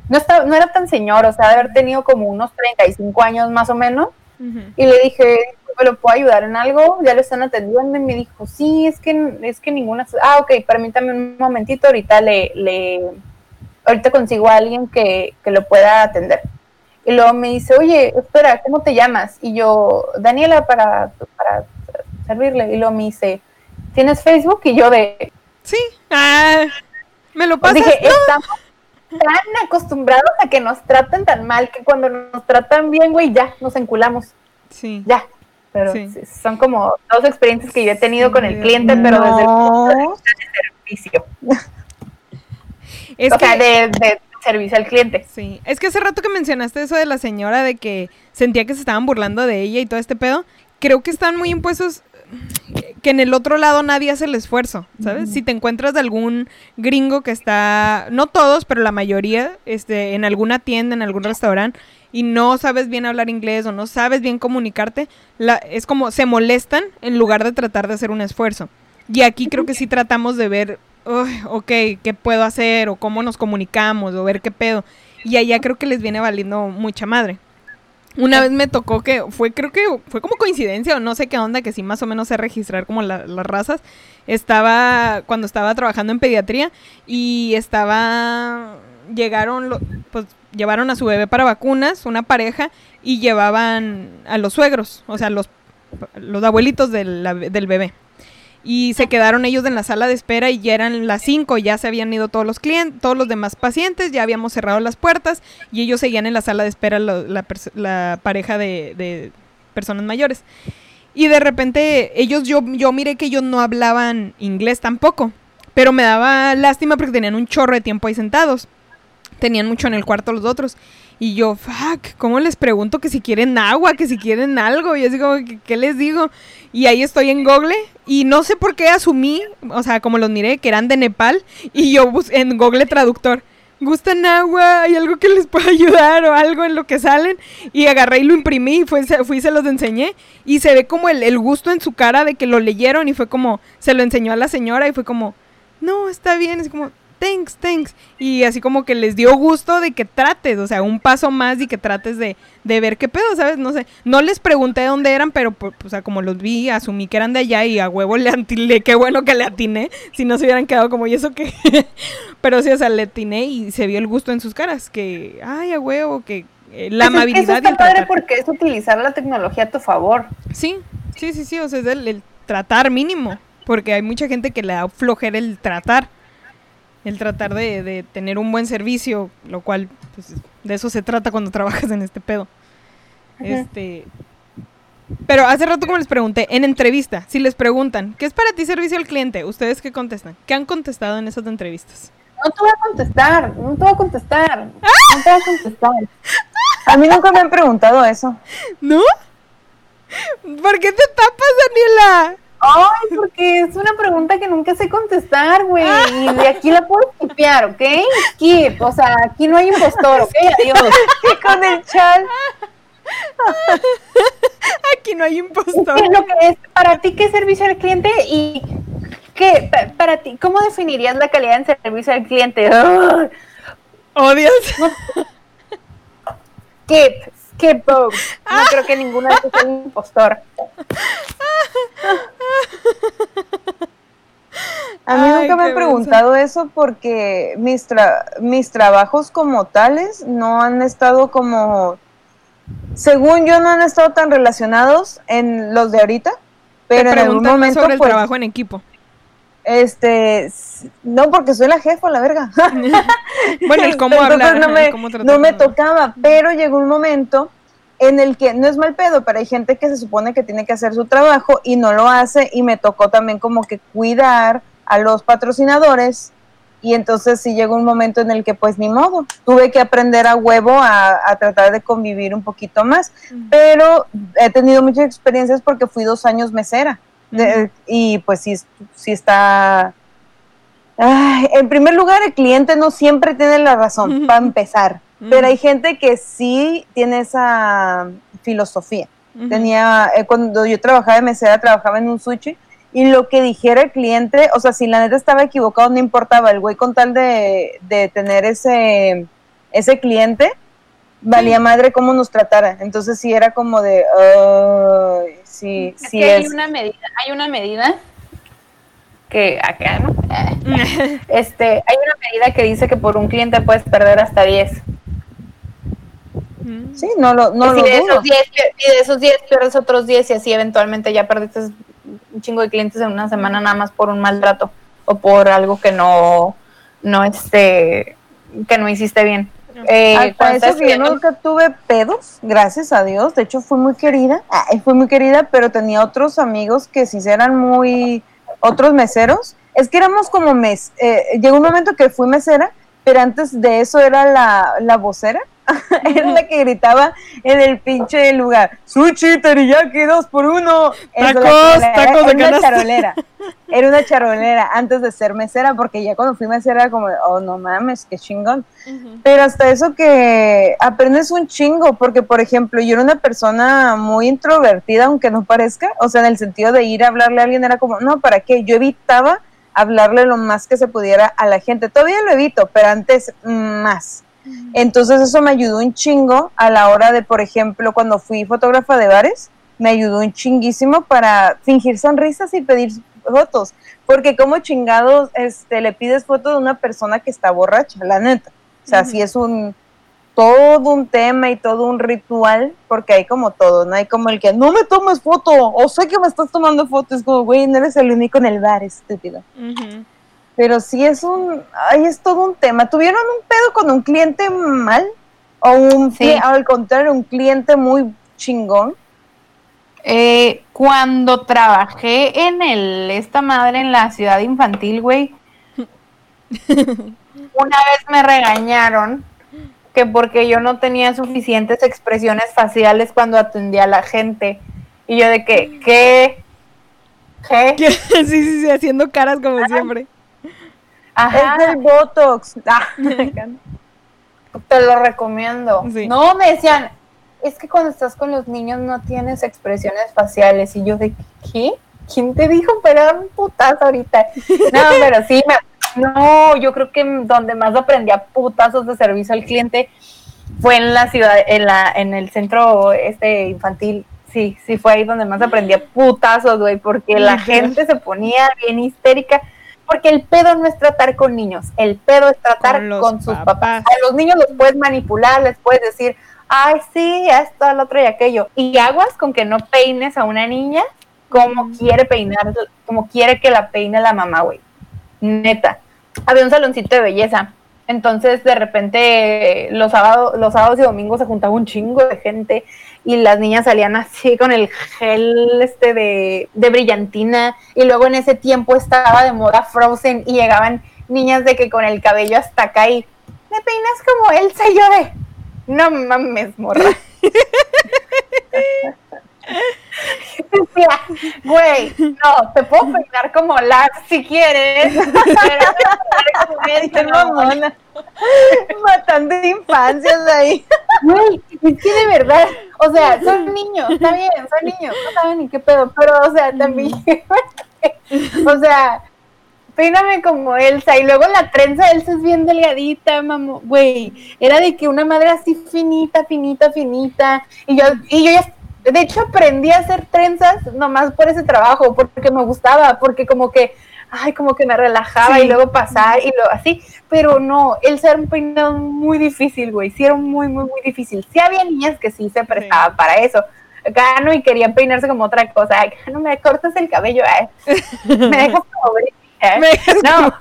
No, estaba, no era tan señor, o sea, de haber tenido como unos 35 años más o menos. Y le dije, ¿me lo puedo ayudar en algo? Ya lo están atendiendo. Y me dijo, sí, es que, es que ninguna. Ah, ok, permítame un momentito. Ahorita le, le ahorita consigo a alguien que, que lo pueda atender. Y luego me dice, oye, espera, ¿cómo te llamas? Y yo, Daniela, para, para servirle. Y luego me dice, ¿tienes Facebook? Y yo de, Sí. Ah, ¿Me lo pasas? dije, estamos tan acostumbrados a que nos traten tan mal que cuando nos tratan bien, güey, ya, nos enculamos. Sí. ya. Pero Sí. son como dos experiencias que yo he tenido con el cliente, No. pero desde el punto de vista de servicio. Es o que, sea, de, de servicio al cliente. sí. Es que hace rato que mencionaste eso de la señora de que sentía que se estaban burlando de ella y todo este pedo, creo que están muy impuestos que en el otro lado nadie hace el esfuerzo, ¿sabes? Si te encuentras de algún gringo que está, no todos, pero la mayoría, este, en alguna tienda, en algún restaurante, y no sabes bien hablar inglés o no sabes bien comunicarte, la, es como se molestan en lugar de tratar de hacer un esfuerzo. Y aquí creo que sí tratamos de ver, "Uy, ok, ¿qué puedo hacer? O cómo nos comunicamos, o ver qué pedo. Y allá creo que les viene valiendo mucha madre. Una vez me tocó que fue, creo que fue como coincidencia o no sé qué onda, que sí más o menos sé registrar como la- las razas. Estaba, cuando estaba trabajando en pediatría y estaba, llegaron, lo- pues llevaron a su bebé para vacunas, una pareja, y llevaban a los suegros, o sea, los, los abuelitos del, del bebé. Y se quedaron ellos en la sala de espera y ya eran las 5, ya se habían ido todos los clientes, todos los demás pacientes, ya habíamos cerrado las puertas y ellos seguían en la sala de espera la pareja de, de personas mayores. Y de repente ellos, yo, yo miré que ellos no hablaban inglés tampoco, pero me daba lástima porque tenían un chorro de tiempo ahí sentados. Tenían mucho en el cuarto los otros. Y yo, fuck, ¿cómo les pregunto que si quieren agua, que si quieren algo? Y así como, ¿qué les digo? Y ahí estoy en Google y no sé por qué asumí, o sea, como los miré, que eran de Nepal y yo en Google Traductor. ¿Gustan agua? ¿Hay algo que les pueda ayudar o algo en lo que salen? Y agarré y lo imprimí y fui y se los enseñé. Y se ve como el, el gusto en su cara de que lo leyeron y fue como, se lo enseñó a la señora y fue como, no, está bien, es como, thanks, thanks. Y así como que les dio gusto de que trates, o sea, un paso más y que trates de, de ver qué pedo, ¿sabes? No sé, no les pregunté de dónde eran, pero por- o sea, como los vi, asumí que eran de allá y a huevo le atiné, qué bueno que le atiné, si no se hubieran quedado como, ¿y eso qué? pero sí, o sea, le atiné y se vio el gusto en sus caras, que, ay, a huevo, que eh, la Pues es que eso amabilidad y está padre porque es utilizar la tecnología a tu favor. Sí, sí, sí, sí, o sea, es el, el tratar mínimo, porque hay mucha gente que le da flojera el tratar, el tratar de, de tener un buen servicio, lo cual, pues, de eso se trata cuando trabajas en este pedo. Este, pero hace rato como les pregunté, en entrevista, si les preguntan, ¿qué es para ti servicio al cliente? ¿Ustedes qué contestan? ¿Qué han contestado en esas entrevistas? No te voy a contestar, no te voy a contestar, no te voy a contestar. A mí nunca me han preguntado eso. ¿No? ¿Por qué te tapas, Daniela? Ay, porque es una pregunta que nunca sé contestar, güey. Y de aquí la puedo skipear, ¿ok? Skip. O sea, aquí no hay impostor, ¿ok? Adiós. Y con el chat. Aquí no hay ¿Qué impostor. es lo que es para ti qué es servicio al cliente y qué pa- para ti cómo definirías la calidad en servicio al cliente? Ugh. Odias. Skip, skip both. No creo que ninguno de estos sea un impostor. A mí Ay, nunca me qué han preguntado eso porque mis, tra- mis trabajos como tales no han estado como, según yo, no han estado tan relacionados en los de ahorita, pero Te en algún momento, sobre el pues, trabajo en equipo. Este, no, porque soy la jefa, la verga. Bueno, el cómo hablar. no me, cómo no tocaba, pero llegó un momento en el que no es mal pedo, pero hay gente que se supone que tiene que hacer su trabajo y no lo hace y me tocó también como que cuidar a los patrocinadores y entonces sí llegó un momento en el que pues ni modo, tuve que aprender a huevo a, a tratar de convivir un poquito más, pero he tenido muchas experiencias porque fui dos años mesera de- y pues sí, sí está... Ay, en primer lugar, el cliente no siempre tiene la razón, para empezar. Pero hay gente que sí tiene esa filosofía. Tenía, eh, cuando yo trabajaba de mesera, trabajaba en un sushi, y lo que dijera el cliente, o sea, si la neta estaba equivocado, no importaba, el güey con tal de, de tener ese, ese cliente, valía madre cómo nos tratara. Entonces sí era como de, "Ay, sí, Es sí que hay es. una medida, hay una medida que acá, ¿no? Este, hay una medida que dice que por un cliente puedes perder hasta 10. Mm. Sí, no lo, no y, lo de dudo. esos 10, y de esos 10 pierdes otros 10 y así eventualmente ya perdiste un chingo de clientes en una semana nada más por un mal trato o por algo que no, no este, que no hiciste bien. Eh, Hasta eso que yo nunca tuve pedos, gracias a Dios. De hecho, fui muy querida. Ay, fui muy querida, pero tenía otros amigos que sí eran muy. otros meseros. Es que éramos como mes. eh, llegó un momento que fui mesera, pero antes de eso era la, la vocera. era la que gritaba en el pinche lugar: Sushi, teriyaki, dos por uno. Eso, la Tacos, charolera. tacos de Era una charolera. Era una charolera antes de ser mesera, porque ya cuando fui mesera era como, oh, no mames, qué chingón. Pero hasta eso que aprendes un chingo, porque por ejemplo, yo era una persona muy introvertida, aunque no parezca, o sea, en el sentido de ir a hablarle a alguien era como, no, ¿para qué? Yo evitaba hablarle lo más que se pudiera a la gente. Todavía lo evito, pero antes mm, más. Entonces eso me ayudó un chingo a la hora de, por ejemplo, cuando fui fotógrafa de bares, me ayudó un chinguísimo para fingir sonrisas y pedir fotos, porque como chingados este, le pides foto de una persona que está borracha, la neta. O sea, sí es un todo un tema y todo un ritual, porque hay como todo, no hay como el que no me tomes foto, o sé que me estás tomando fotos, como, güey, no eres el único en el bar, estúpido. Ujú. Pero sí es un, ay, es todo un tema. ¿Tuvieron un pedo con un cliente mal? ¿O un, Sí. al contrario, un cliente muy chingón? Eh, cuando trabajé en el esta madre en la ciudad infantil, güey, una vez me regañaron que porque yo no tenía suficientes expresiones faciales cuando atendía a la gente. Y yo de que, ¿qué? ¿Qué? Sí, sí, sí, haciendo caras como siempre. Ajá, Es del Botox. Ah, te lo recomiendo. Sí. No, me decían, es que cuando estás con los niños no tienes expresiones faciales. Y yo de, ¿qué? ¿Quién te dijo pegar un putazo ahorita? No, pero sí, me- no, yo creo que donde más aprendí a putazos de servicio al cliente fue en la ciudad, en la, en el centro este infantil. Sí, sí fue ahí donde más aprendí a putazos, güey, porque la gente se ponía bien histérica. Porque el pedo no es tratar con niños, el pedo es tratar Con sus papás. papás. A los niños los puedes manipular, les puedes decir, ay, sí, esto, el otro y aquello. Y aguas con que no peines a una niña como quiere peinar, como quiere que la peine la mamá, güey. Neta. Había un saloncito de belleza. Entonces, de repente, los sábados, los sábados y domingos se juntaba un chingo de gente y las niñas salían así con el gel este de, de brillantina. Y luego en ese tiempo estaba de moda Frozen y llegaban niñas de que con el cabello hasta acá y me peinas como Elsa y yo de no mames, morra. güey, no, te puedo peinar como la si quieres, pero como qué no. Matando infancias ahí. Güey, es que de verdad, o sea, son niños, está bien, son niños, no saben ni qué pedo, pero, o sea, también, o sea, peíname como Elsa, y luego la trenza de Elsa es bien delgadita, mamá, güey, era de que una madre así finita, finita, finita, y yo, y yo ya, de hecho aprendí a hacer trenzas nomás por ese trabajo, porque me gustaba, porque como que, ay, como que me relajaba Sí. y luego pasar y lo así, pero no, el ser un peinado muy difícil, güey, sí era muy, muy, muy difícil. Sí había niñas que sí se prestaban para eso. Acá no y querían peinarse como otra cosa. Acá no me cortas el cabello, eh. me dejas como gris, eh. Me dejas No,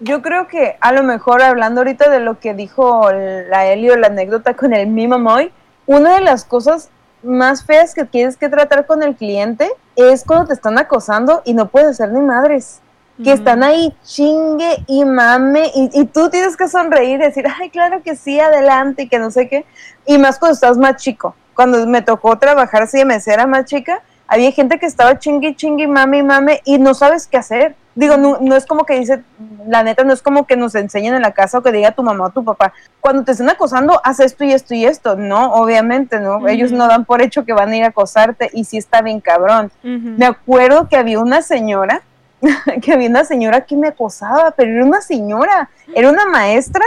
Yo creo que a lo mejor hablando ahorita de lo que dijo la Elio, la anécdota con el Mimo Moy, una de las cosas más feas que tienes que tratar con el cliente es cuando te están acosando y no puedes hacer ni madres. Que están ahí chingue y mame y, y tú tienes que sonreír y decir, ay, claro que sí, adelante y que no sé qué. Y más cuando estás más chico. Cuando me tocó trabajar así de mesera más chica, había gente que estaba chingue, chingue, mame y mame y no sabes qué hacer. Digo, no, no es como que dice, la neta, no es como que nos enseñen en la casa o que diga tu mamá o tu papá, cuando te estén acosando, haz esto y esto y esto. No, obviamente, ¿no? Ellos no dan por hecho que van a ir a acosarte y sí está bien cabrón. Me acuerdo que había una señora, que había una señora que me acosaba, pero era una señora, era una maestra,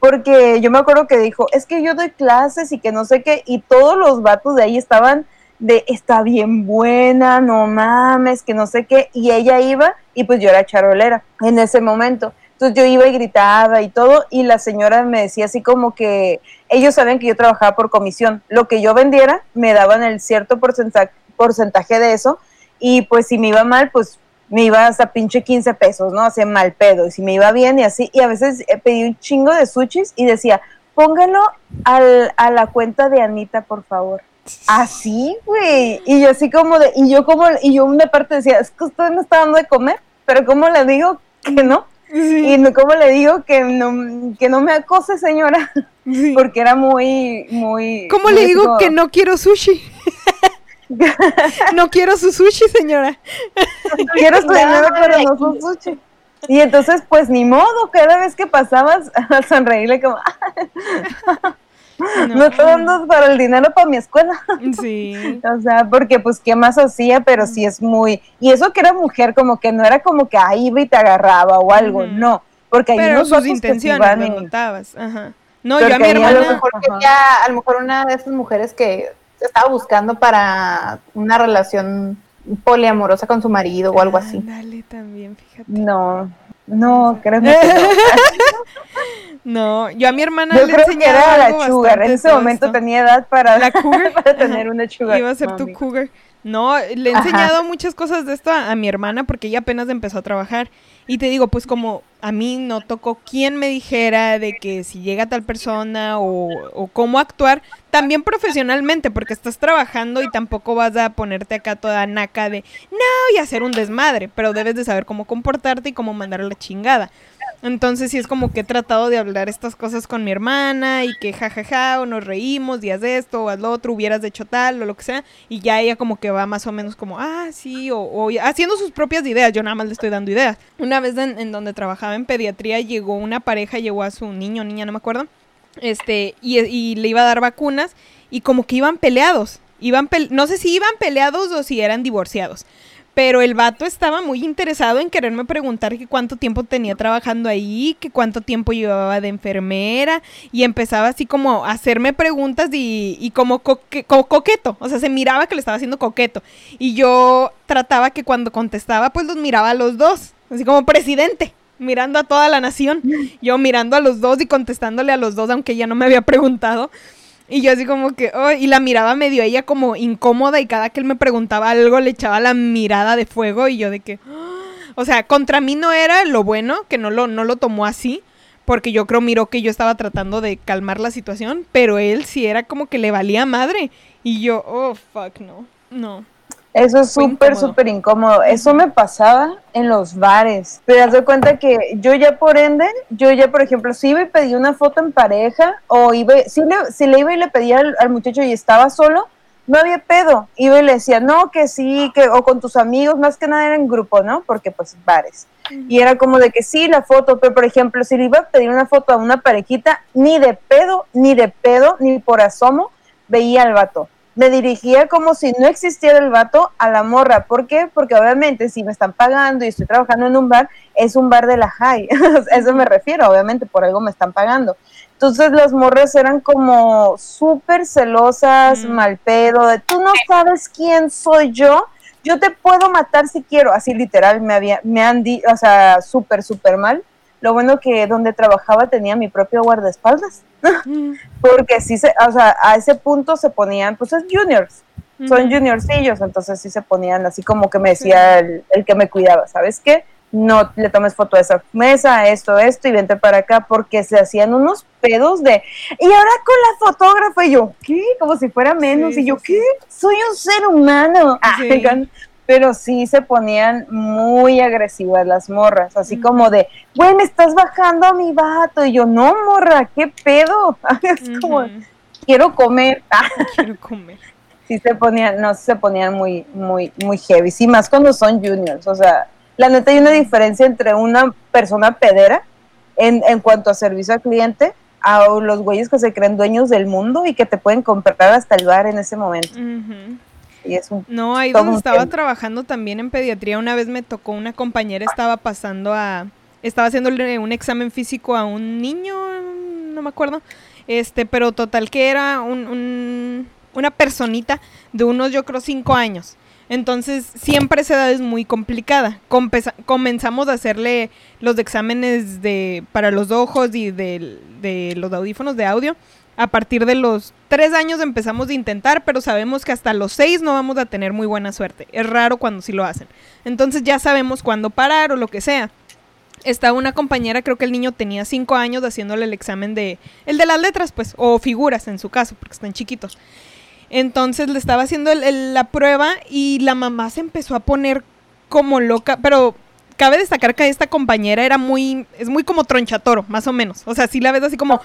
porque yo me acuerdo que dijo, es que yo doy clases y que no sé qué, y todos los vatos de ahí estaban de, está bien buena, no mames, que no sé qué, y ella iba, y pues yo era charolera en ese momento. Entonces yo iba y gritaba y todo, y la señora me decía así como que ellos saben que yo trabajaba por comisión. Lo que yo vendiera, me daban el cierto porcentaje, porcentaje de eso, y pues si me iba mal, pues me iba hasta pinche 15 pesos, ¿no? Hacía mal pedo. Y si me iba bien y así, y a veces eh, pedí un chingo de sushis y decía, póngalo al, a la cuenta de Anita, por favor. Así, güey. Y yo así como de, y yo como, y yo una parte decía, es que usted me está dando de comer, pero ¿cómo le digo que no? Sí, Y no, ¿cómo le digo que no, que no me acose, señora? sí. Porque era muy, muy... ¿Cómo muy le digo como- que no quiero sushi? no quiero su sushi, señora. quiero su dinero, pero no su sushi. Y entonces, pues ni modo, cada vez que pasabas a sonreírle como, "Ah, no estoy dando para el dinero para mi escuela. Sí. O sea, porque pues qué más hacía, pero sí es muy... Y eso que era mujer, como que no era como que ahí iba y te agarraba o algo, no. Porque hay Pero unos sus que intenciones lo y- notabas. Ajá. No, yo a mi que ahí a lo hermana. mejor a lo mejor una de esas mujeres que estaba buscando para una relación poliamorosa con su marido o algo así. Dale también, fíjate. No, no, créeme que no. No, yo a mi hermana Yo le creo que era la sugar. En ese momento esto. tenía edad para, La cougar. para tener una sugar. Iba a ser tu cougar. No, le he Ajá. enseñado muchas cosas de esto a, a mi hermana porque ella apenas empezó a trabajar. Y te digo, pues como a mí no tocó quien me dijera de que si llega tal persona o, o cómo actuar, también profesionalmente, porque estás trabajando y tampoco vas a ponerte acá toda naca de no y hacer un desmadre, pero debes de saber cómo comportarte y cómo mandar la chingada. Entonces sí es como que he tratado de hablar estas cosas con mi hermana y que jajaja o nos reímos y haz esto o haz lo otro, hubieras hecho tal o lo que sea y ya ella como que va más o menos como, ah, sí, o, haciendo sus propias ideas, yo nada más le estoy dando ideas. Una vez en, donde trabajaba en pediatría llegó una pareja, llegó a su niño, niña, no me acuerdo, este, y, le iba a dar vacunas y como que iban peleados, iban no sé si iban peleados o si eran divorciados. Pero el vato estaba muy interesado en quererme preguntar que cuánto tiempo tenía trabajando ahí, que cuánto tiempo llevaba de enfermera, y empezaba así como a hacerme preguntas y, y como coque- co- coqueto, o sea, se miraba que le estaba haciendo coqueto. Y yo trataba que cuando contestaba, pues los miraba a los dos, así como presidente, mirando a toda la nación, yo mirando a los dos y contestándole a los dos, aunque ella no me había preguntado. Y yo así como que, oh, y la miraba medio ella como incómoda y cada que él me preguntaba algo le echaba la mirada de fuego y yo de que, "Ah". o sea, contra mí no era lo bueno, que no lo, no lo tomó así, porque yo creo miró que yo estaba tratando de calmar la situación, pero él sí era como que le valía madre. Y yo, oh, fuck, no, no. Eso es súper, incómodo. súper incómodo. Eso me pasaba en los bares. Te das de cuenta que yo ya por ende, yo ya, por ejemplo, si iba y pedía una foto en pareja, o iba, si le, si le iba y le pedía al, al muchacho y estaba solo, no había pedo. Iba y le decía, no, que sí, que, o con tus amigos, más que nada era en grupo, ¿no? Porque pues bares. Y era como de que sí, la foto, pero por ejemplo, si le iba a pedir una foto a una parejita, ni de pedo, ni de pedo, ni por asomo, veía al vato. Me dirigía como si no existiera el vato a la morra. ¿Por qué? Porque obviamente si me están pagando y estoy trabajando en un bar, es un bar de la high. a eso me refiero, obviamente por algo me están pagando. Entonces las morras eran como súper celosas, Mm. mal pedo, de tú no sabes quién soy yo, yo te puedo matar si quiero, así literal me había, me han dicho, o sea, súper, súper mal. Lo bueno que donde trabajaba tenía mi propio guardaespaldas, Mm, porque sí se, o sea, a ese punto se ponían, pues es juniors, son juniorcillos, entonces sí se ponían así como que me decía el, el que me cuidaba, ¿sabes qué? No le tomes foto a esa mesa, esto, esto, y vente para acá, porque se hacían unos pedos de, y ahora con la fotógrafa, y yo, ¿qué? Como si fuera menos, Sí, y yo, sí. ¿qué? Soy un ser humano. Ah, Sí. Pero sí se ponían muy agresivas las morras, así como de, güey, me estás bajando a mi vato, y yo, no, morra, ¿qué pedo? es como, quiero comer. Quiero comer. sí se ponían, no, sí se ponían muy, muy, muy heavy. Sí, más cuando son juniors. O sea, la neta hay una diferencia entre una persona pedera en, en cuanto a servicio al cliente a los güeyes que se creen dueños del mundo y que te pueden comprar hasta el bar en ese momento. Y es un No, ahí donde estaba trabajando también en pediatría, una vez me tocó una compañera, estaba pasando a, estaba haciéndole un examen físico a un niño, no me acuerdo, este, pero total que era un, un- una personita de unos, yo creo, cinco años. Entonces, siempre esa edad es muy complicada. Comenzamos a hacerle los exámenes de, para los ojos y de los audífonos de audio. A partir de los tres años empezamos a intentar, pero sabemos que hasta los seis no vamos a tener muy buena suerte. Es raro cuando sí lo hacen. Entonces ya sabemos cuándo parar o lo que sea. Estaba una compañera, creo que el niño tenía cinco años haciéndole el examen de, el de las letras, pues, o figuras en su caso, porque están chiquitos. Entonces le estaba haciendo el- el- la prueba y la mamá se empezó a poner como loca, pero cabe destacar que esta compañera era muy, es muy como tronchatoro, más o menos. O sea, sí la ves así como,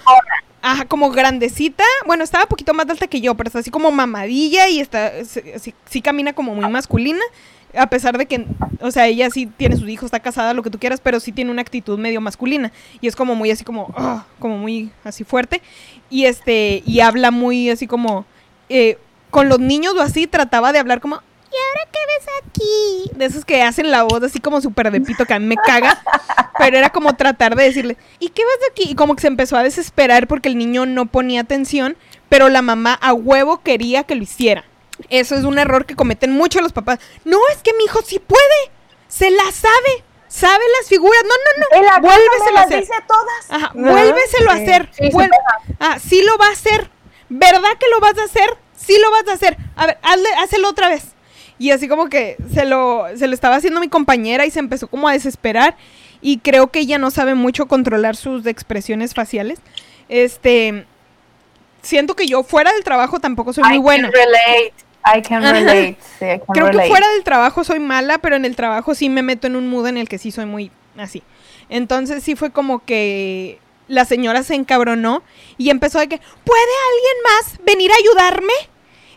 ajá, como grandecita. Bueno, estaba un poquito más alta que yo, pero está así como mamadilla y está, sí, sí camina como muy masculina. A pesar de que, o sea, ella sí tiene sus hijos, está casada, lo que tú quieras, pero sí tiene una actitud medio masculina. Y es como muy así como, ah, como muy así fuerte. Y este, y habla muy así como, eh, con los niños o así, trataba de hablar como, ¿y ahora qué ves aquí? De esos que hacen la voz así como súper de pito, que a mí me caga. Pero era como tratar de decirle, ¿y qué ves aquí? Y como que se empezó a desesperar porque el niño no ponía atención, pero la mamá a huevo quería que lo hiciera. Eso es un error que cometen muchos los papás. No, es que mi hijo sí puede. Se la sabe. Sabe las figuras. No, no, no. Me Vuélveselo a hacer. dice todas. Ajá, ¿No? vuélveselo a hacer. Sí, sí Vuel- ah, sí lo va a hacer. ¿Verdad que lo vas a hacer? Sí lo vas a hacer. A ver, hazle, hazlo otra vez. Y así como que se lo, se lo estaba haciendo mi compañera y se empezó como a desesperar. Y creo que ella no sabe mucho controlar sus expresiones faciales. Este. Siento que yo fuera del trabajo tampoco soy muy buena. can relate. I can relate. Sí, I can Creo que fuera del trabajo soy mala, pero en el trabajo sí me meto en un mood en el que sí soy muy así. Entonces sí fue como que la señora se encabronó y empezó de que, ¿puede alguien más venir a ayudarme?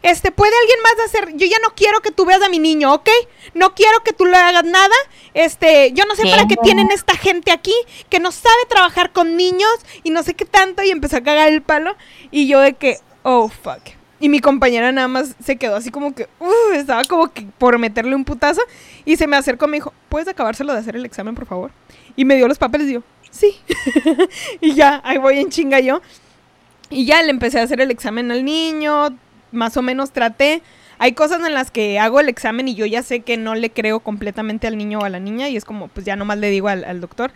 Este, ¿puede alguien más hacer? Yo ya no quiero que tú veas a mi niño, ¿ok? No quiero que tú le hagas nada. Este, yo no sé para qué ¿Qué? tienen esta gente aquí que no sabe trabajar con niños y no sé qué tanto y empezó a cagar el palo y yo de que, oh, fuck. Y mi compañera nada más se quedó así como que, uh, estaba como que por meterle un putazo. Y se me acercó y me dijo, ¿puedes acabárselo de hacer el examen, por favor? Y me dio los papeles y yo, sí. y ya, ahí voy en chinga yo. Y ya le empecé a hacer el examen al niño, más o menos traté. Hay cosas en las que hago el examen y yo ya sé que no le creo completamente al niño o a la niña y es como, pues ya nomás le digo al, al doctor.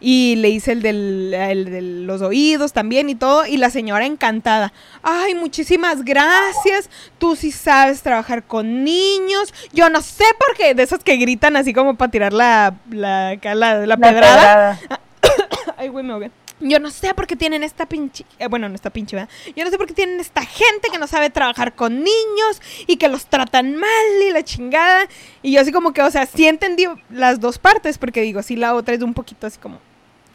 Y le hice el, del, el de los oídos también y todo. Y la señora encantada. Ay, muchísimas gracias. Tú sí sabes trabajar con niños. Yo no sé por qué. De esos que gritan así como para tirar la, la, la, la La pedrada. pedrada. Ay, güey, me ahogué. Yo no sé por qué tienen esta pinche... eh, bueno, no esta pinche, ¿verdad? Yo no sé por qué tienen esta gente que no sabe trabajar con niños y que los tratan mal y la chingada. Y yo así como que, o sea, sí entendí las dos partes porque digo, sí, la otra es un poquito así como,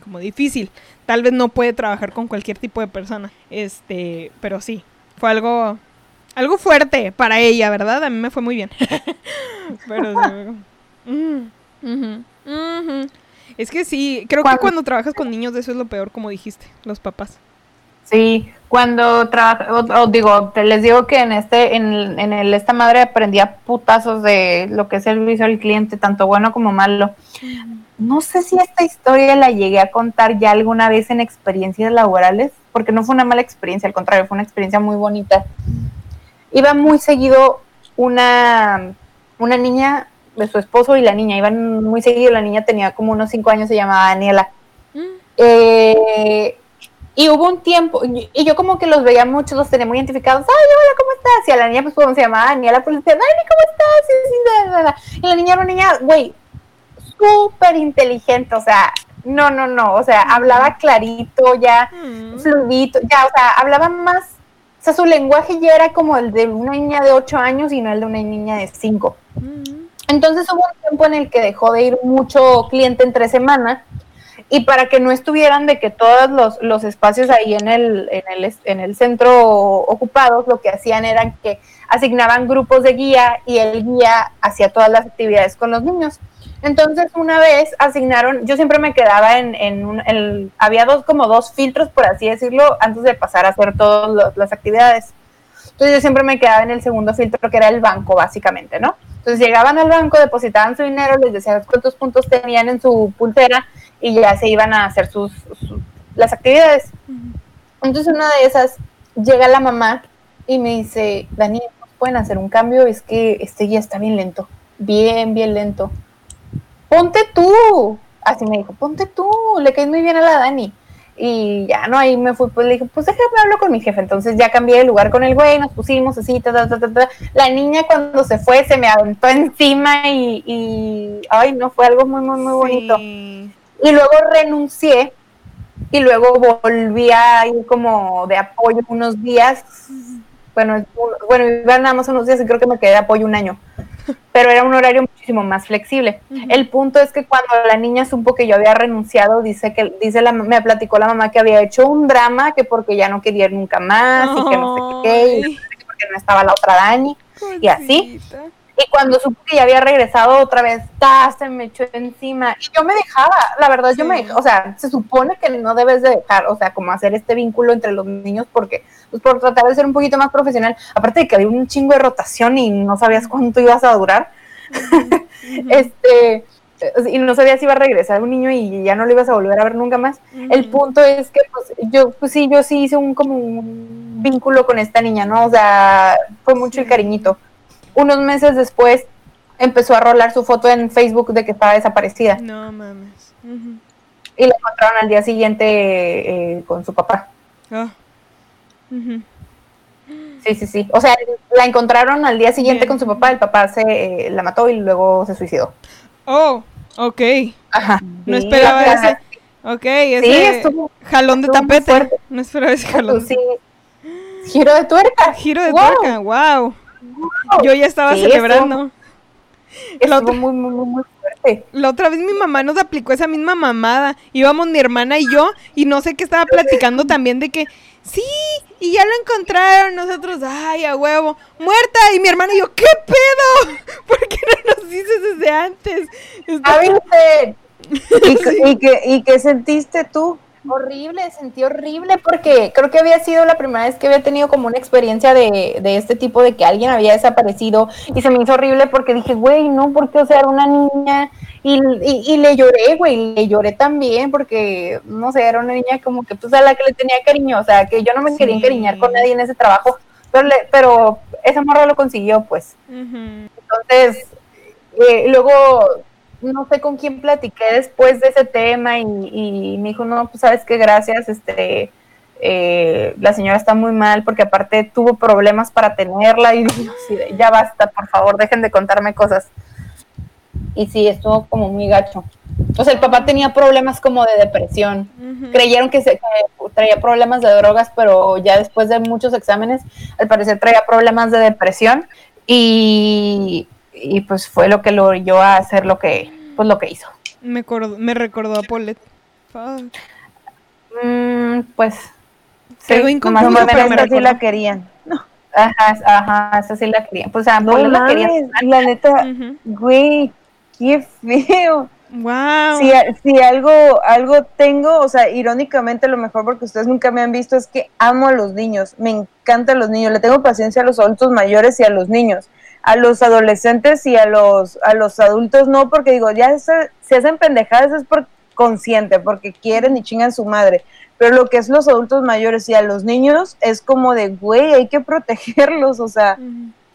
como difícil. Tal vez no puede trabajar con cualquier tipo de persona. Este, pero sí, fue algo Algo fuerte para ella, ¿verdad? A mí me fue muy bien. Pero sí. Mm, ujú. Es que sí, creo que Cuando- trabajas con niños eso es lo peor, como dijiste, los papás. Sí, cuando trabaja, o- o digo, te les digo que en este, en, en el esta madre aprendía putazos de lo que es el servicio al cliente, tanto bueno como malo. No sé si esta historia la llegué a contar ya alguna vez en experiencias laborales, porque no fue una mala experiencia, al contrario, fue una experiencia muy bonita. Iba muy seguido una, una niña de su esposo y la niña, iban muy seguido, la niña tenía como unos cinco años, se llamaba Daniela. Eh, y hubo un tiempo, y yo como que los veía mucho, los tenía muy identificados. Ay, hola, ¿cómo estás? Y a la niña, pues, como se llamaba Daniela, pues le decía, Dani, ¿cómo estás? Sí, sí, da, da, da. Y la niña era una niña, güey, súper inteligente, o sea, no, no, no, o sea, hablaba clarito, ya, Mm. fluidito, ya, o sea, hablaba más, o sea, su lenguaje ya era como el de una niña de 8 años y no el de una niña de 5. Mm. Entonces hubo un tiempo en el que dejó de ir mucho cliente entre semana y para que no estuvieran de que todos los, los espacios ahí en el, en, el, en el centro ocupados, lo que hacían era que asignaban grupos de guía y el guía hacía todas las actividades con los niños. Entonces una vez asignaron, yo siempre me quedaba en, en un, había dos como dos filtros, por así decirlo, antes de pasar a hacer todas las actividades. Entonces yo siempre me quedaba en el segundo filtro, que era el banco, básicamente, ¿no? Entonces llegaban al banco, depositaban su dinero, les decían cuántos puntos tenían en su pulsera y ya se iban a hacer sus, sus- las actividades. Entonces una de esas llega la mamá y me dice, Dani, ¿nos pueden hacer un cambio? Es que este guía está bien lento, bien, bien lento. Ponte tú. Así me dijo, ponte tú, le caes muy bien a la Dani. Y ya no, ahí me fui, pues le dije, pues déjame hablar con mi jefe. Entonces ya cambié de lugar con el güey, nos pusimos así, ta, ta, ta, ta, ta. La niña cuando se fue se me aventó encima y, y ay, no, fue algo muy, muy, muy bonito. Sí. Y luego renuncié y luego volví a ir como de apoyo unos días. Bueno, bueno, iba nada más unos días y creo que me quedé de apoyo un año. Pero era un horario muchísimo más flexible. El punto es que cuando la niña supo que yo había renunciado, dice que dice la, me platicó la mamá que había hecho un drama que porque ya no quería ir nunca más y que no sé qué, y porque no estaba la otra Dani. Y así. Y cuando supo que ya había regresado otra vez, se me echó encima. Y yo me dejaba, la verdad, yo me Sí. dejaba. O sea, se supone que no debes de dejar, o sea, como hacer este vínculo entre los niños, porque, pues por tratar de ser un poquito más profesional. Aparte de que había un chingo de rotación y no sabías cuánto ibas a durar. este. Y no sabías si iba a regresar un niño y ya no lo ibas a volver a ver nunca más. El punto es que, pues, yo, pues sí, yo sí hice un como un vínculo con esta niña, ¿no? O sea, fue mucho el cariñito. Unos meses después empezó a rolar su foto en Facebook de que estaba desaparecida No mames. Y la encontraron al día siguiente eh, con su papá. Ah. Sí, sí, sí. O sea, la encontraron al día siguiente Bien. con su papá, el papá se eh, la mató y luego se suicidó. Oh, ok. Ajá. No Sí, esperaba Ajá. ese. Ok, ese Sí, estuvo, jalón de tapete. No esperaba ese jalón. sí. Giro de tuerca. Giro de Wow. tuerca, wow. Yo ya estaba celebrando. La Estuvo otra, muy, muy, muy, muy fuerte. la otra vez mi mamá nos aplicó esa misma mamada. Íbamos mi hermana y yo, y no sé qué estaba platicando también de que, sí, y ya lo encontraron nosotros, ay, a huevo, muerta. Y mi hermana y yo, ¿qué pedo? ¿Por qué no nos dices desde antes? Está-. ¿Y, y qué, ¿Y qué sentiste tú? Horrible, sentí horrible porque creo que había sido la primera vez que había tenido como una experiencia de, de este tipo de que alguien había desaparecido y se me hizo horrible porque dije, güey, no, porque, o sea, era una niña y, y, y le lloré, güey, le lloré también porque, no sé, era una niña como que, pues, a la que le tenía cariño, o sea, que yo no me quería encariñar con nadie en ese trabajo, pero, le- pero esa morra lo consiguió, pues. Entonces, eh, luego no sé con quién platiqué después de ese tema y, y me dijo, no, pues sabes qué, gracias, este, eh, la señora está muy mal porque aparte tuvo problemas para tenerla y así de, ya basta, por favor, dejen de contarme cosas. Y sí, estuvo como muy gacho. O sea, el papá tenía problemas como de depresión. Creyeron que, se, que traía problemas de drogas, pero ya después de muchos exámenes, al parecer traía problemas de depresión y, y pues fue lo que lo orilló a hacer lo que, pues lo que hizo. Me, acordó- me recordó a Paulette. Mm, pues Quedó sí, inconcluso, nomás pero me me esta sí la querían. No. Ajá, ajá, esa sí la quería. Pues, o sea, No la quería. mames, la neta, Ujú. güey, qué feo. Wow. Si, si algo, algo tengo, o sea, irónicamente lo mejor porque ustedes nunca me han visto es que amo a los niños, me encantan los niños, le tengo paciencia a los adultos mayores y a los niños, a los adolescentes y a los, a los adultos no, porque digo, ya se, se hacen pendejadas es por consciente, porque quieren y chingan su madre, pero lo que es los adultos mayores y a los niños es como de, güey, hay que protegerlos, o sea,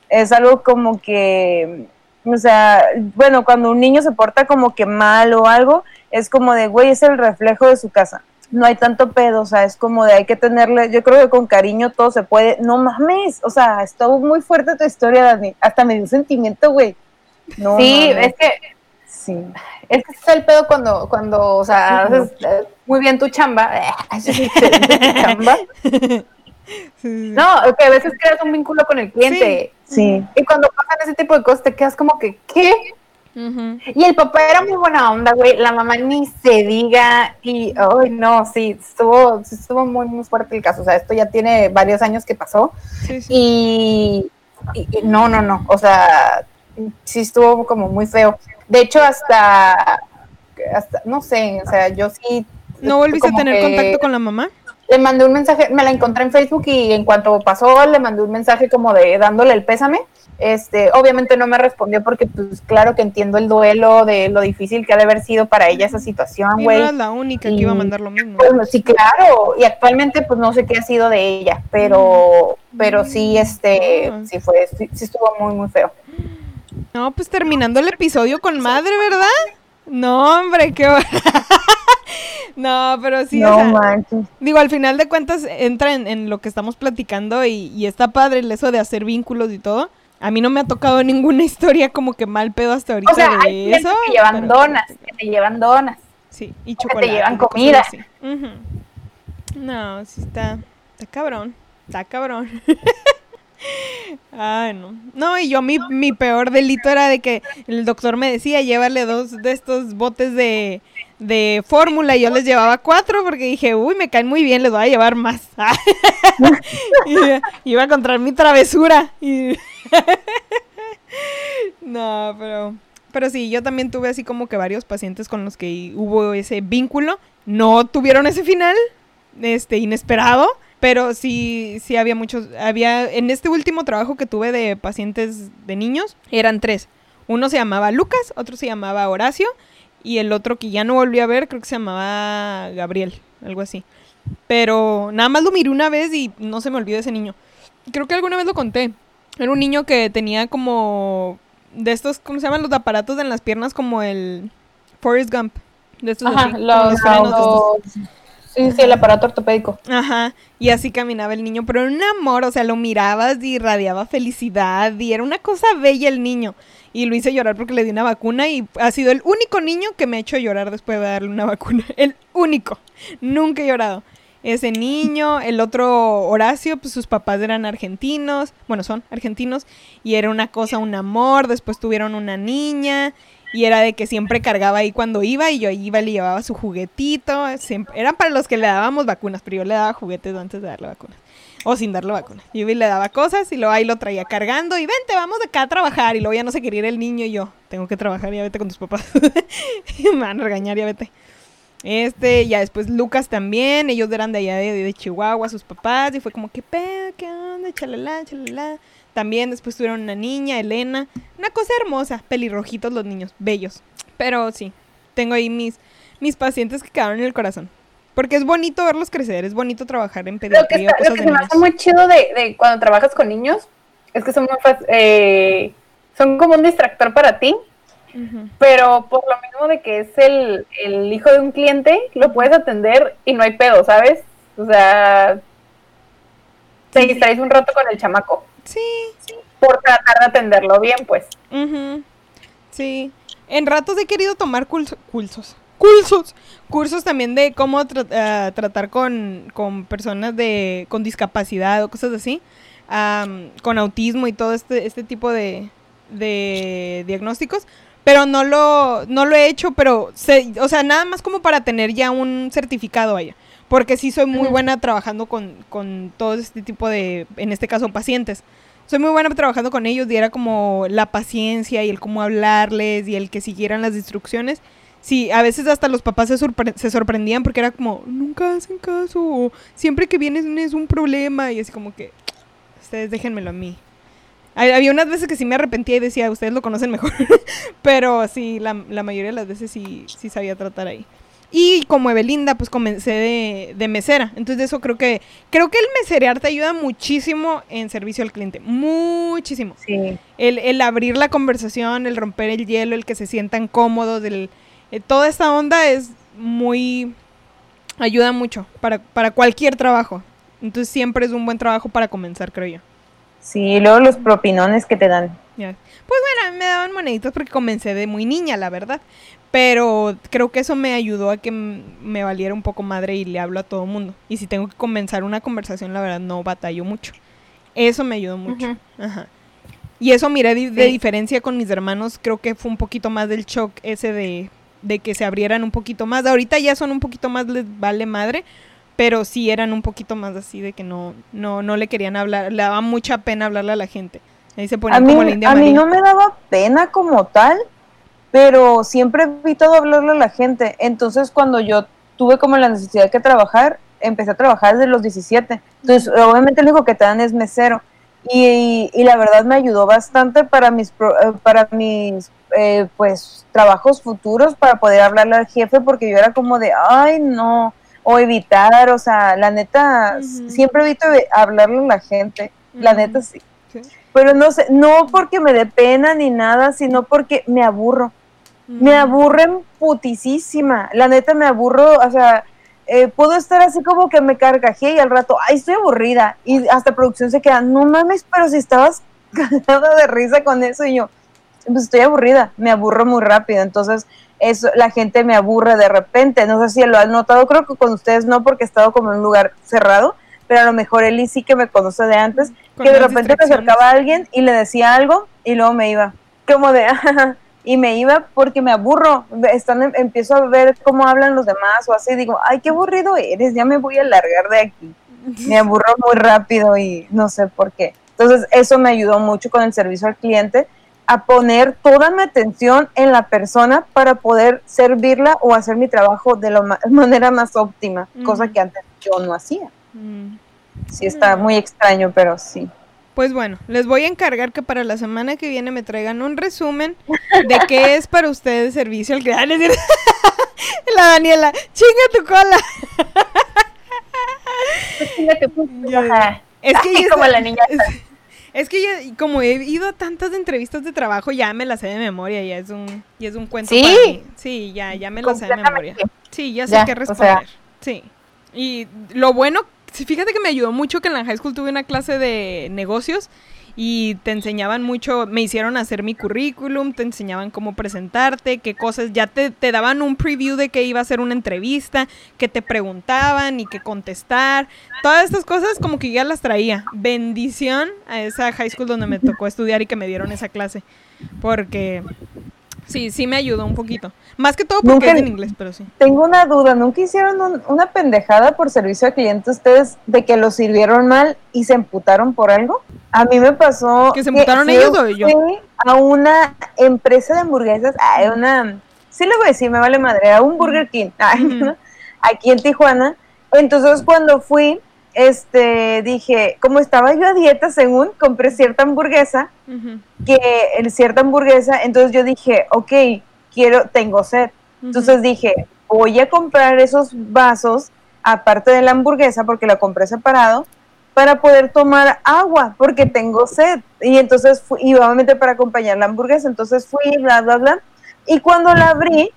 es algo como que, o sea, bueno, cuando un niño se porta como que mal o algo, es como de, güey, es el reflejo de su casa. No hay tanto pedo, o sea, es como de hay que tenerle, yo creo que con cariño todo se puede. No mames, o sea, estuvo muy fuerte tu historia, Dani. Hasta me dio sentimiento, güey. No, Sí, mames. es que sí. Es que es el pedo cuando, cuando o sea, haces eh, muy bien tu chamba. Sí, sí, sí. No, que a veces creas un vínculo con el cliente. Sí. Y cuando pasan ese tipo de cosas te quedas como que, ¿qué? Y el papá era muy buena onda, güey. La mamá ni se diga. Y, ay, no, sí, estuvo, sí estuvo muy, muy fuerte el caso. O sea, esto ya tiene varios años que pasó. Sí, sí. Y, y- no, no, no. O sea, sí estuvo como muy feo. De hecho, hasta, hasta no sé, o sea, yo sí. ¿No volviste a tener contacto con la mamá? Le mandé un mensaje, me la encontré en Facebook y en cuanto pasó, le mandé un mensaje como de dándole el pésame. Este, obviamente no me respondió porque, pues, claro que entiendo el duelo de lo difícil que ha de haber sido para ella esa situación, Y no güey. eras la única que iba a Y- mandar lo mismo. Pues, sí, claro, y actualmente pues no sé qué ha sido de ella, pero pero sí este Mm. sí fue sí, sí estuvo muy muy feo. No, pues terminando el episodio con madre, ¿verdad? No, hombre, qué No, pero sí, o no sea, manches. digo, al final de cuentas entra en, en lo que estamos platicando y, y está padre el eso de hacer vínculos y todo. A mí no me ha tocado ninguna historia como que mal pedo hasta ahorita O sea, de hay eso. que llevan pero- donas, que te llevan donas. Sí, y te chocolate. llevan y cosas comida. No, sí está, está cabrón, está cabrón. Ay, no. No, y yo mi, mi peor delito era de que el doctor me decía, llévale dos de estos botes de, de fórmula y yo les llevaba cuatro porque dije, uy, me caen muy bien, les voy a llevar más. y iba a encontrar mi travesura. Y... no, pero... Pero sí, yo también tuve así como que varios pacientes con los que hubo ese vínculo. No tuvieron ese final, este, inesperado. Pero sí, sí había muchos, había, en este último trabajo que tuve de pacientes de niños, eran tres. Uno se llamaba Lucas, otro se llamaba Horacio, y el otro que ya no volví a ver, creo que se llamaba Gabriel, algo así. Pero nada más lo miré una vez y no se me olvidó ese niño. Creo que alguna vez lo conté. Era un niño que tenía como de estos, ¿cómo se llaman? Los aparatos en las piernas como el Forrest Gump. De estos Ajá, así, como los, los frenos de estos. los- sí, sí, el aparato ortopédico. Ajá, y así caminaba el niño, pero era un amor, o sea, lo mirabas y irradiaba felicidad y era una cosa bella el niño. Y lo hice llorar porque le di una vacuna y ha sido el único niño que me ha hecho llorar después de darle una vacuna. El único. Nunca he llorado. Ese niño, el otro Horacio, pues sus papás eran argentinos, bueno, son argentinos, y era una cosa, un amor, después tuvieron una niña, y era de que siempre cargaba ahí cuando iba, y yo iba y le llevaba su juguetito, eran para los que le dábamos vacunas, pero yo le daba juguetes antes de darle vacunas, o sin darle vacunas. Yo le daba cosas, y luego ahí lo traía cargando, y vente, vamos de acá a trabajar, y luego ya no se quería ir el niño, y yo, tengo que trabajar, ya vete con tus papás, me van a regañar, ya vete. Este, ya después Lucas también, ellos eran de allá de, de Chihuahua, sus papás, y fue como, ¿qué pedo? ¿Qué onda? Chalala, chalala. También después tuvieron una niña, Elena. Una cosa hermosa, pelirrojitos los niños, bellos. Pero sí, tengo ahí mis, mis pacientes que quedaron en el corazón. Porque es bonito verlos crecer, es bonito trabajar en Lo que, pediatría, está- lo que se me hace muy chido de, de cuando trabajas con niños es que son muy eh, son como un distractor para ti, Pero por lo mismo de que es el, el hijo de un cliente, lo puedes atender y no hay pedo, ¿sabes? O sea, te distraes un rato con el chamaco Sí, por tratar de atenderlo bien, pues. Sí. En ratos he querido tomar cursos. Cursos. Cursos. También de cómo tra- ah, tratar con, con personas de, con discapacidad o cosas así. am, con autismo y todo este, este tipo de, de diagnósticos. Pero no lo, no lo he hecho, pero o sea, nada más como para tener ya un certificado allá. porque sí soy muy buena trabajando con, con todo este tipo de, en este caso, pacientes. Soy muy buena trabajando con ellos y era como la paciencia y el cómo hablarles y el que siguieran las instrucciones. Sí, a veces hasta los papás se, sorpre- se sorprendían porque era como, nunca hacen caso, o siempre que vienes es un problema y así como que, ustedes déjenmelo a mí. Había unas veces que sí me arrepentía y decía, ustedes lo conocen mejor, pero sí, la, la mayoría de las veces sí, sí sabía tratar ahí. Y como Evelinda, pues comencé de, de mesera. Entonces eso creo que, creo que el meserear te ayuda muchísimo en servicio al cliente. Muchísimo. Sí. El, el abrir la conversación, el romper el hielo, el que se sientan cómodos, el, eh, toda esta onda es muy... ayuda mucho para, para cualquier trabajo. Entonces siempre es un buen trabajo para comenzar, creo yo. Sí, y luego los propinones que te dan. Pues bueno, a mí me daban moneditas porque comencé de muy niña, la verdad. Pero creo que eso me ayudó a que me valiera un poco madre y le hablo a todo mundo. Y si tengo que comenzar una conversación, la verdad no batallo mucho. Eso me ayudó mucho. Ajá. Y eso miré di- de Sí. diferencia con mis hermanos, creo que fue un poquito más del shock ese de, de que se abrieran un poquito más. Ahorita ya son un poquito más, les vale madre, pero sí eran un poquito más así de que no, no, no le querían hablar, le daba mucha pena hablarle a la gente. Ahí se A ponían mí, como la India a mí no me daba pena como tal, pero siempre he evitado hablarle a la gente. Entonces, cuando yo tuve como la necesidad de trabajar, empecé a trabajar desde los 17. Entonces, obviamente, lo único que te dan es mesero. Y, y la verdad me ayudó bastante para mis, pro- eh, para mis eh, pues, trabajos futuros, para poder hablarle al jefe, porque yo era como de, ay, no, o evitar, o sea, la neta, Ujú. siempre evito hablarle a la gente. La neta, sí. Sí. Pero no sé, no porque me dé pena ni nada, sino porque me aburro. Me Mm. aburren putisísima. La neta me aburro, o sea, eh, puedo estar así como que me carcajé y al rato, ay, estoy aburrida. Y hasta producción se queda, no mames, pero si estabas cagada de risa con eso y yo, pues estoy aburrida, me aburro muy rápido. Entonces, eso, la gente me aburre de repente. No sé si lo han notado, creo que con ustedes no, porque he estado como en un lugar cerrado, pero a lo mejor Eli sí que me conoce de antes, Con que de repente me acercaba a alguien y le decía algo y luego me iba. Como de, y me iba porque me aburro. Están, em, empiezo a ver cómo hablan los demás o así. Digo, ay, qué aburrido eres, ya me voy a largar de aquí. Me aburro muy rápido y no sé por qué. Entonces, eso me ayudó mucho con el servicio al cliente a poner toda mi atención en la persona para poder servirla o hacer mi trabajo de la ma- manera más óptima, cosa que antes yo no hacía. Mm. Sí, está muy extraño, pero sí. Pues bueno, les voy a encargar que para la semana que viene me traigan un resumen de qué es para ustedes servicio al cliente. Ah. La Daniela, chinga tu cola. Ya. Ajá. Es que como la niña. Es, que ya, como he ido a tantas entrevistas de trabajo, ya me las sé de memoria, ya es un, ya es un cuento ¿Sí? para mí. Sí, ya, ya me las sé de memoria. Sí, ya sé Ya, qué o responder. sea. Sí. Y lo bueno, sí, fíjate que me ayudó mucho que en la high school tuve una clase de negocios y te enseñaban mucho, me hicieron hacer mi currículum, te enseñaban cómo presentarte, qué cosas, ya te, te daban un preview de que iba a ser una entrevista, que te preguntaban y que contestar. Todas estas cosas como que ya las traía. Bendición a esa high school donde me tocó estudiar y que me dieron esa clase. Porque sí, sí me ayudó un poquito. Más que todo porque Nunca- es en inglés, pero sí. Tengo una duda, ¿nunca hicieron un- una pendejada por servicio al cliente ustedes de que lo sirvieron mal y se emputaron por algo? A mí me pasó ¿Que se emputaron ellos o yo? fui a una empresa de hamburguesas, a una, sí le voy a decir, me vale madre, a un Burger King, ay. ¿no? aquí en Tijuana. Entonces cuando fui, este, dije, como estaba yo a dieta según, compré cierta hamburguesa que en cierta hamburguesa, entonces yo dije, ok, quiero, tengo sed. Entonces dije, voy a comprar esos vasos aparte de la hamburguesa porque la compré separado para poder tomar agua porque tengo sed. Y entonces fui, y obviamente para acompañar la hamburguesa, entonces fui, bla, bla, bla. Y cuando la abrí,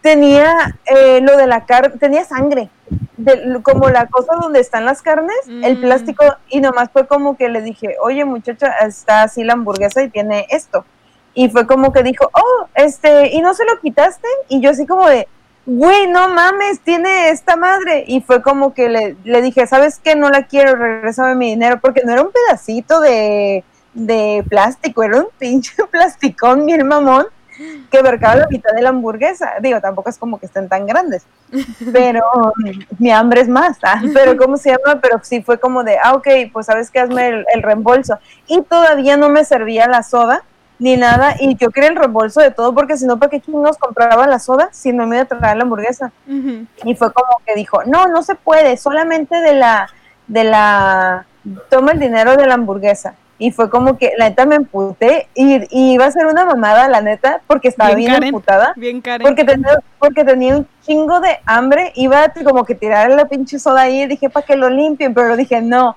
tenía eh, lo de la carne, tenía sangre, de- como la cosa donde están las carnes, el Mm. plástico, y nomás fue como que le dije, oye muchacha, está así la hamburguesa y tiene esto. Y fue como que dijo, oh, este, ¿y no se lo quitaste? Y yo así como de, güey, no mames, tiene esta madre. Y fue como que le, le dije, ¿sabes qué? No la quiero, regrésame mi dinero, porque no era un pedacito de, de plástico, era un pinche plasticón bien mamón. Que abarcaba la mitad de la hamburguesa. Digo, tampoco es como que estén tan grandes, pero mi hambre es más, ¿ah? pero ¿cómo se llama? Pero sí fue como de, ah, ok, pues sabes que hazme el, el reembolso. Y todavía no me servía la soda ni nada, y yo quería el reembolso de todo, porque si no, ¿para qué nos compraba la soda si no me iba a traer la hamburguesa? Y fue como que dijo, no, no se puede, solamente de la, de la, toma el dinero de la hamburguesa. Y fue como que, la neta me emputé y, y iba a ser una mamada, la neta, porque estaba Bien bien, emputada. Bien, Karen. Porque tenía, porque tenía un chingo de hambre, iba a como que tirar la pinche soda ahí y dije para que lo limpien, pero dije no,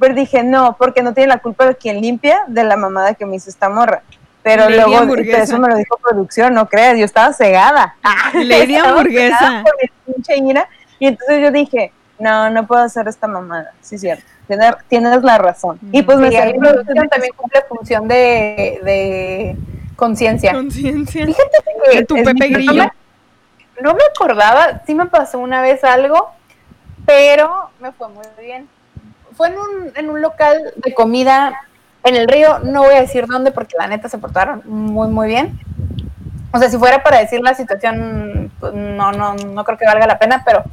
pero dije no, porque no tiene la culpa de quien limpia de la mamada que me hizo esta morra. Pero Lady luego hamburguesa. eso me lo dijo producción, no creas, yo estaba cegada. Lady Estaba hamburguesa. cegada por mi pinche ira, y entonces yo dije, no, no puedo hacer esta mamada. Sí, cierto. Tienes, tienes la razón. Y pues Sí, producción también cumple función de, de conciencia. Conciencia. Fíjate De que tu es Pepe no Grillo. me, no me acordaba, sí me pasó una vez algo, pero me fue muy bien. Fue en un, en un local de comida en el río, no voy a decir dónde porque la neta se portaron muy, muy bien. O sea, si fuera para decir la situación, pues, no, no, no creo que valga la pena, pero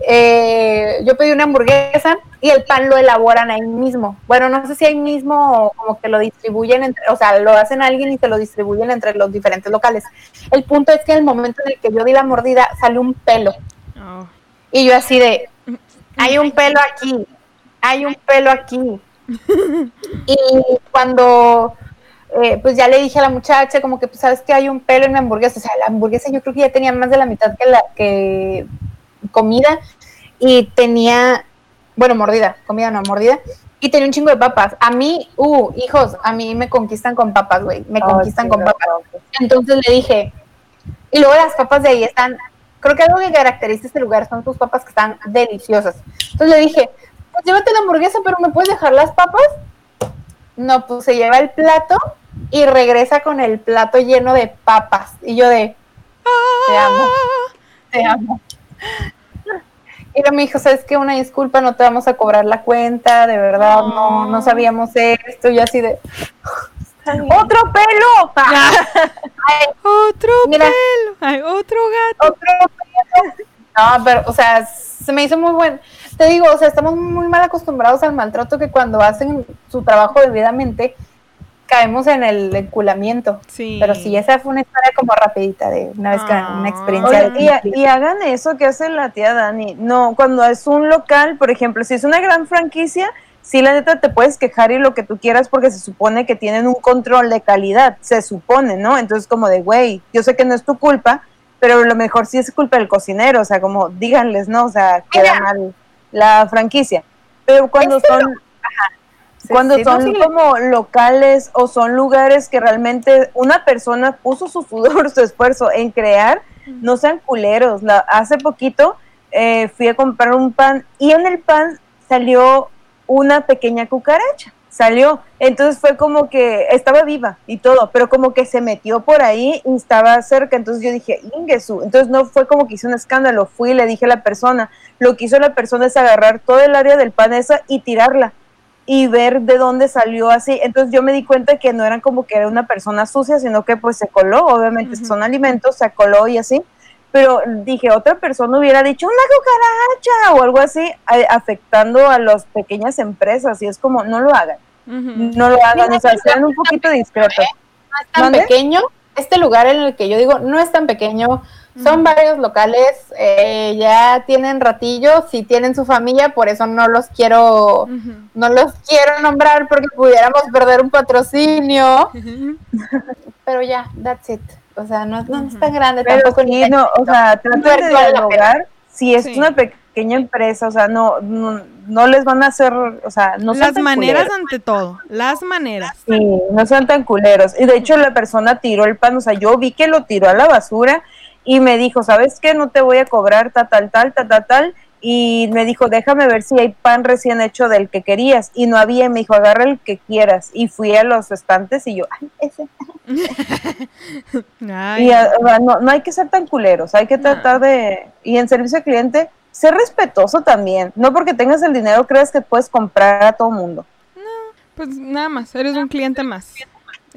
eh, yo pedí una hamburguesa y el pan lo elaboran ahí mismo. Bueno, no sé si ahí mismo o como que lo distribuyen, entre, o sea, lo hacen alguien y te lo distribuyen entre los diferentes locales. El punto es que en el momento en el que yo di la mordida salió un pelo Oh. y yo así de, hay un pelo aquí, hay un pelo aquí. Y cuando eh, pues ya le dije a la muchacha como que pues sabes que hay un pelo en mi hamburguesa, o sea, la hamburguesa yo creo que ya tenía más de la mitad que la que comida y tenía, bueno, mordida, comida no, mordida. Y tenía un chingo de papas. A mí, uh, hijos, a mí me conquistan con papas, güey. Me Oh, conquistan sí, con no, papas. no. Entonces le dije, y luego las papas de ahí están, creo que algo que caracteriza este lugar son sus papas que están deliciosas. Entonces le dije, pues llévate la hamburguesa, pero ¿me puedes dejar las papas? No, pues se lleva el plato y regresa con el plato lleno de papas. Y yo de, te amo, te amo. Y me dijo, ¿sabes qué? Una disculpa, no te vamos a cobrar la cuenta, de verdad, no, no sabíamos esto. Y así de, ¡Otro pelo! Otro Mira. pelo. Ay, otro gato. otro pedo. No, pero, o sea, se me hizo muy bueno. Te digo, o sea, estamos muy mal acostumbrados al maltrato que cuando hacen su trabajo debidamente caemos en el enculamiento. Sí. Pero sí, esa fue una historia como rapidita de una vez que Ah. una experiencia. Oye, de y, y hagan eso que hace la tía Dani. No, cuando es un local, por ejemplo, si es una gran franquicia, sí, la neta te puedes quejar y lo que tú quieras porque se supone que tienen un control de calidad, se supone, ¿no? Entonces, como de, güey, yo sé que no es tu culpa, pero a lo mejor sí es culpa del cocinero, o sea, como díganles, ¿no? O sea, queda Mira. mal la franquicia. Pero cuando son cuando sí, son como locales o son lugares que realmente una persona puso su sudor, su esfuerzo en crear, no sean culeros. La- hace poquito eh, fui a comprar un pan y en el pan salió una pequeña cucaracha. Salió. Entonces fue como que estaba viva y todo, pero como que se metió por ahí y estaba cerca. Entonces yo dije, Ingesu. Entonces no fue como que hice un escándalo. Fui y le dije a la persona. Lo que hizo la persona es agarrar todo el área del pan esa y tirarla y ver de dónde salió así. Entonces yo me di cuenta que no eran como que era una persona sucia, sino que pues se coló, obviamente Ujú. son alimentos, se coló y así. Pero dije, otra persona hubiera dicho una cucaracha o algo así, a- afectando a las pequeñas empresas. Y es como, no lo hagan, no lo hagan, o sea, sean un poquito discretos. no es tan ¿Mande? pequeño. Este lugar en el que yo digo no es tan pequeño. Son varios locales, eh, ya tienen ratillo, si tienen su familia, por eso no los quiero, no los quiero nombrar porque pudiéramos perder un patrocinio. Pero ya, that's it. O sea, no, no es tan grande Pero tampoco. sí, ni- no, o sea, traten de dialogar. Si es Sí. una pequeña empresa, o sea, no, no, no les van a hacer, o sea, no sean Las tan maneras culeros. ante todo. Las maneras. Sí, no sean tan culeros. Y de hecho la persona tiró el pan, o sea, yo vi que lo tiró a la basura y me dijo, ¿sabes qué? No te voy a cobrar tal, tal, tal, tal, tal, tal. Y me dijo, déjame ver si hay pan recién hecho del que querías. Y no había, y me dijo, agarra el que quieras. Y fui a los estantes y yo, ay, ese. Ay, Y a- o sea, no, no hay que ser tan culeros, hay que tratar de... Y en servicio al cliente, ser respetuoso también. No porque tengas el dinero creas que puedes comprar a todo mundo. pues nada más, eres un cliente más.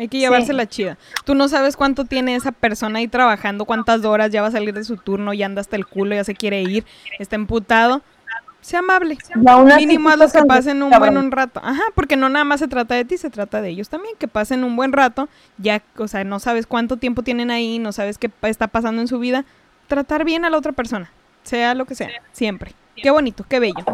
Hay que llevársela chida. Tú no sabes cuánto tiene esa persona ahí trabajando, cuántas horas ya va a salir de su turno, ya anda hasta el culo, ya se quiere ir, está emputado. Sea amable. Mínimo a los que pasen un buen un rato. Ajá, porque no nada más se trata de ti, se trata de ellos también, que pasen un buen rato. Ya, o sea, no sabes cuánto tiempo tienen ahí, no sabes qué está pasando en su vida. Tratar bien a la otra persona, sea lo que sea, siempre. Qué bonito, qué bello.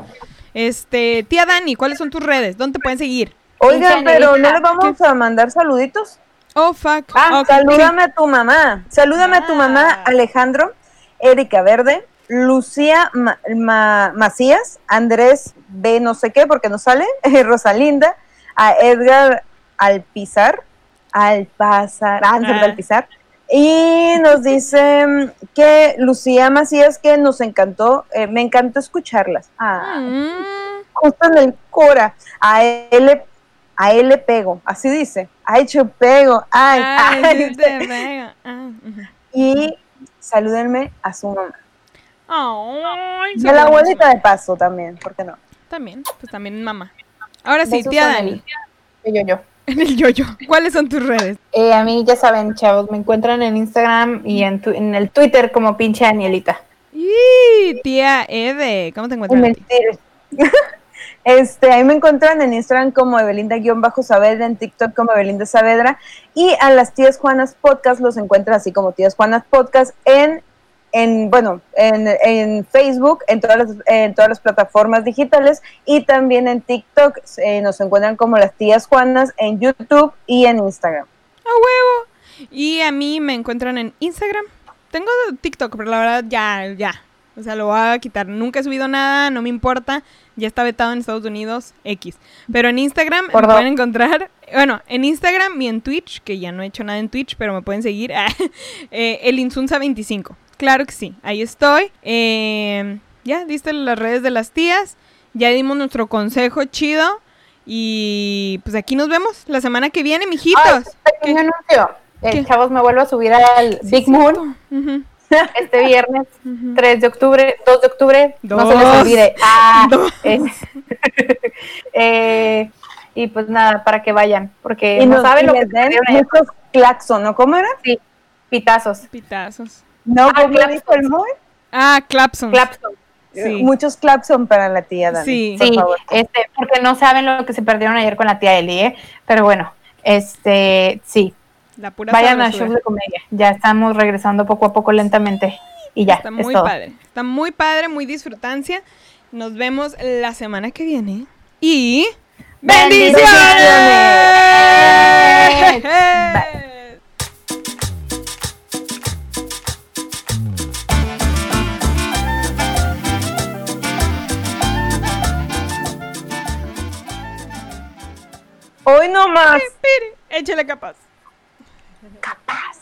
Este, tía Dani, ¿cuáles son tus redes? ¿Dónde te pueden seguir? Oigan, pero ¿no le vamos a mandar saluditos? Oh, fuck. Ah, salúdame a tu mamá. Salúdame a tu mamá, Ah. Alejandro, Erika Verde, Lucía Ma- Ma- Macías, Andrés B. no sé qué, porque no sale, Rosalinda, a Edgar Alpizar, Alpazar, ah, Ah. Alpizar. Y nos dice que Lucía Macías que nos encantó, eh, me encantó escucharlas. Ah, Mm, justo en el Cora. A le- a él le pego, así dice. Ay, yo pego. Ay, ay, ay. te. Ah. Y salúdenme a su mamá. Ay, Y a la abuelita de paso también, ¿por qué no? También, pues también mamá. Ahora sí, Besos, tía. Dani, Yo, yo. en el yoyo. ¿Cuáles son tus redes? Eh, a mí ya saben, chavos, me encuentran en Instagram y en, tu- en el Twitter como pinche Anielita. Y tía Eve, ¿cómo te encuentras? a ti? Este, ahí me encuentran en Instagram como Evelinda-Saavedra, en TikTok como Evelinda Saavedra, y a las tías Juanas Podcast los encuentran así como tías Juanas Podcast en, en bueno, en, en Facebook, en todas, las, en todas las plataformas digitales, y también en TikTok eh, nos encuentran como las tías Juanas en YouTube y en Instagram. ¡A huevo! Y a mí me encuentran en Instagram. Tengo TikTok, pero la verdad ya, ya. O sea, lo voy a quitar. Nunca he subido nada, no me importa. Ya está vetado en Estados Unidos, X. Pero en Instagram me Por dos. pueden encontrar, bueno, en Instagram y en Twitch, que ya no he hecho nada en Twitch, pero me pueden seguir, eh, el Insunza25. Claro que sí, ahí estoy. Eh, ya, diste las redes de las tías. Ya dimos nuestro consejo chido. Y pues aquí nos vemos la semana que viene, mijitos. Pequeño anuncio. Eh, chavos, me vuelvo a subir al Sí, Big. Moon este viernes ujú. 3 de octubre, 2 de octubre, no se les olvide. Ah, es- eh, y pues nada, para que vayan, porque Y, no saben y lo que den muchos claxon, ¿no? ¿Cómo era? Sí, pitazos. Pitazos. No, Ah, ¿cómo claxon. dijo el? Ah, Clapson. Clapson. Sí. Muchos clapson para la tía Dani. Sí. por Sí, favor. este, porque no saben lo que se perdieron ayer con la tía Eli, ¿eh? Pero bueno, este, sí, La pura vayan a shows de comedia. Ya estamos regresando poco a poco lentamente y ya, Está es muy todo. padre. Está muy padre, muy disfrutancia. Nos vemos la semana que viene. Y. ¡Bendiciones! ¡Bendiciones! Hoy no más. Échale capaz capaz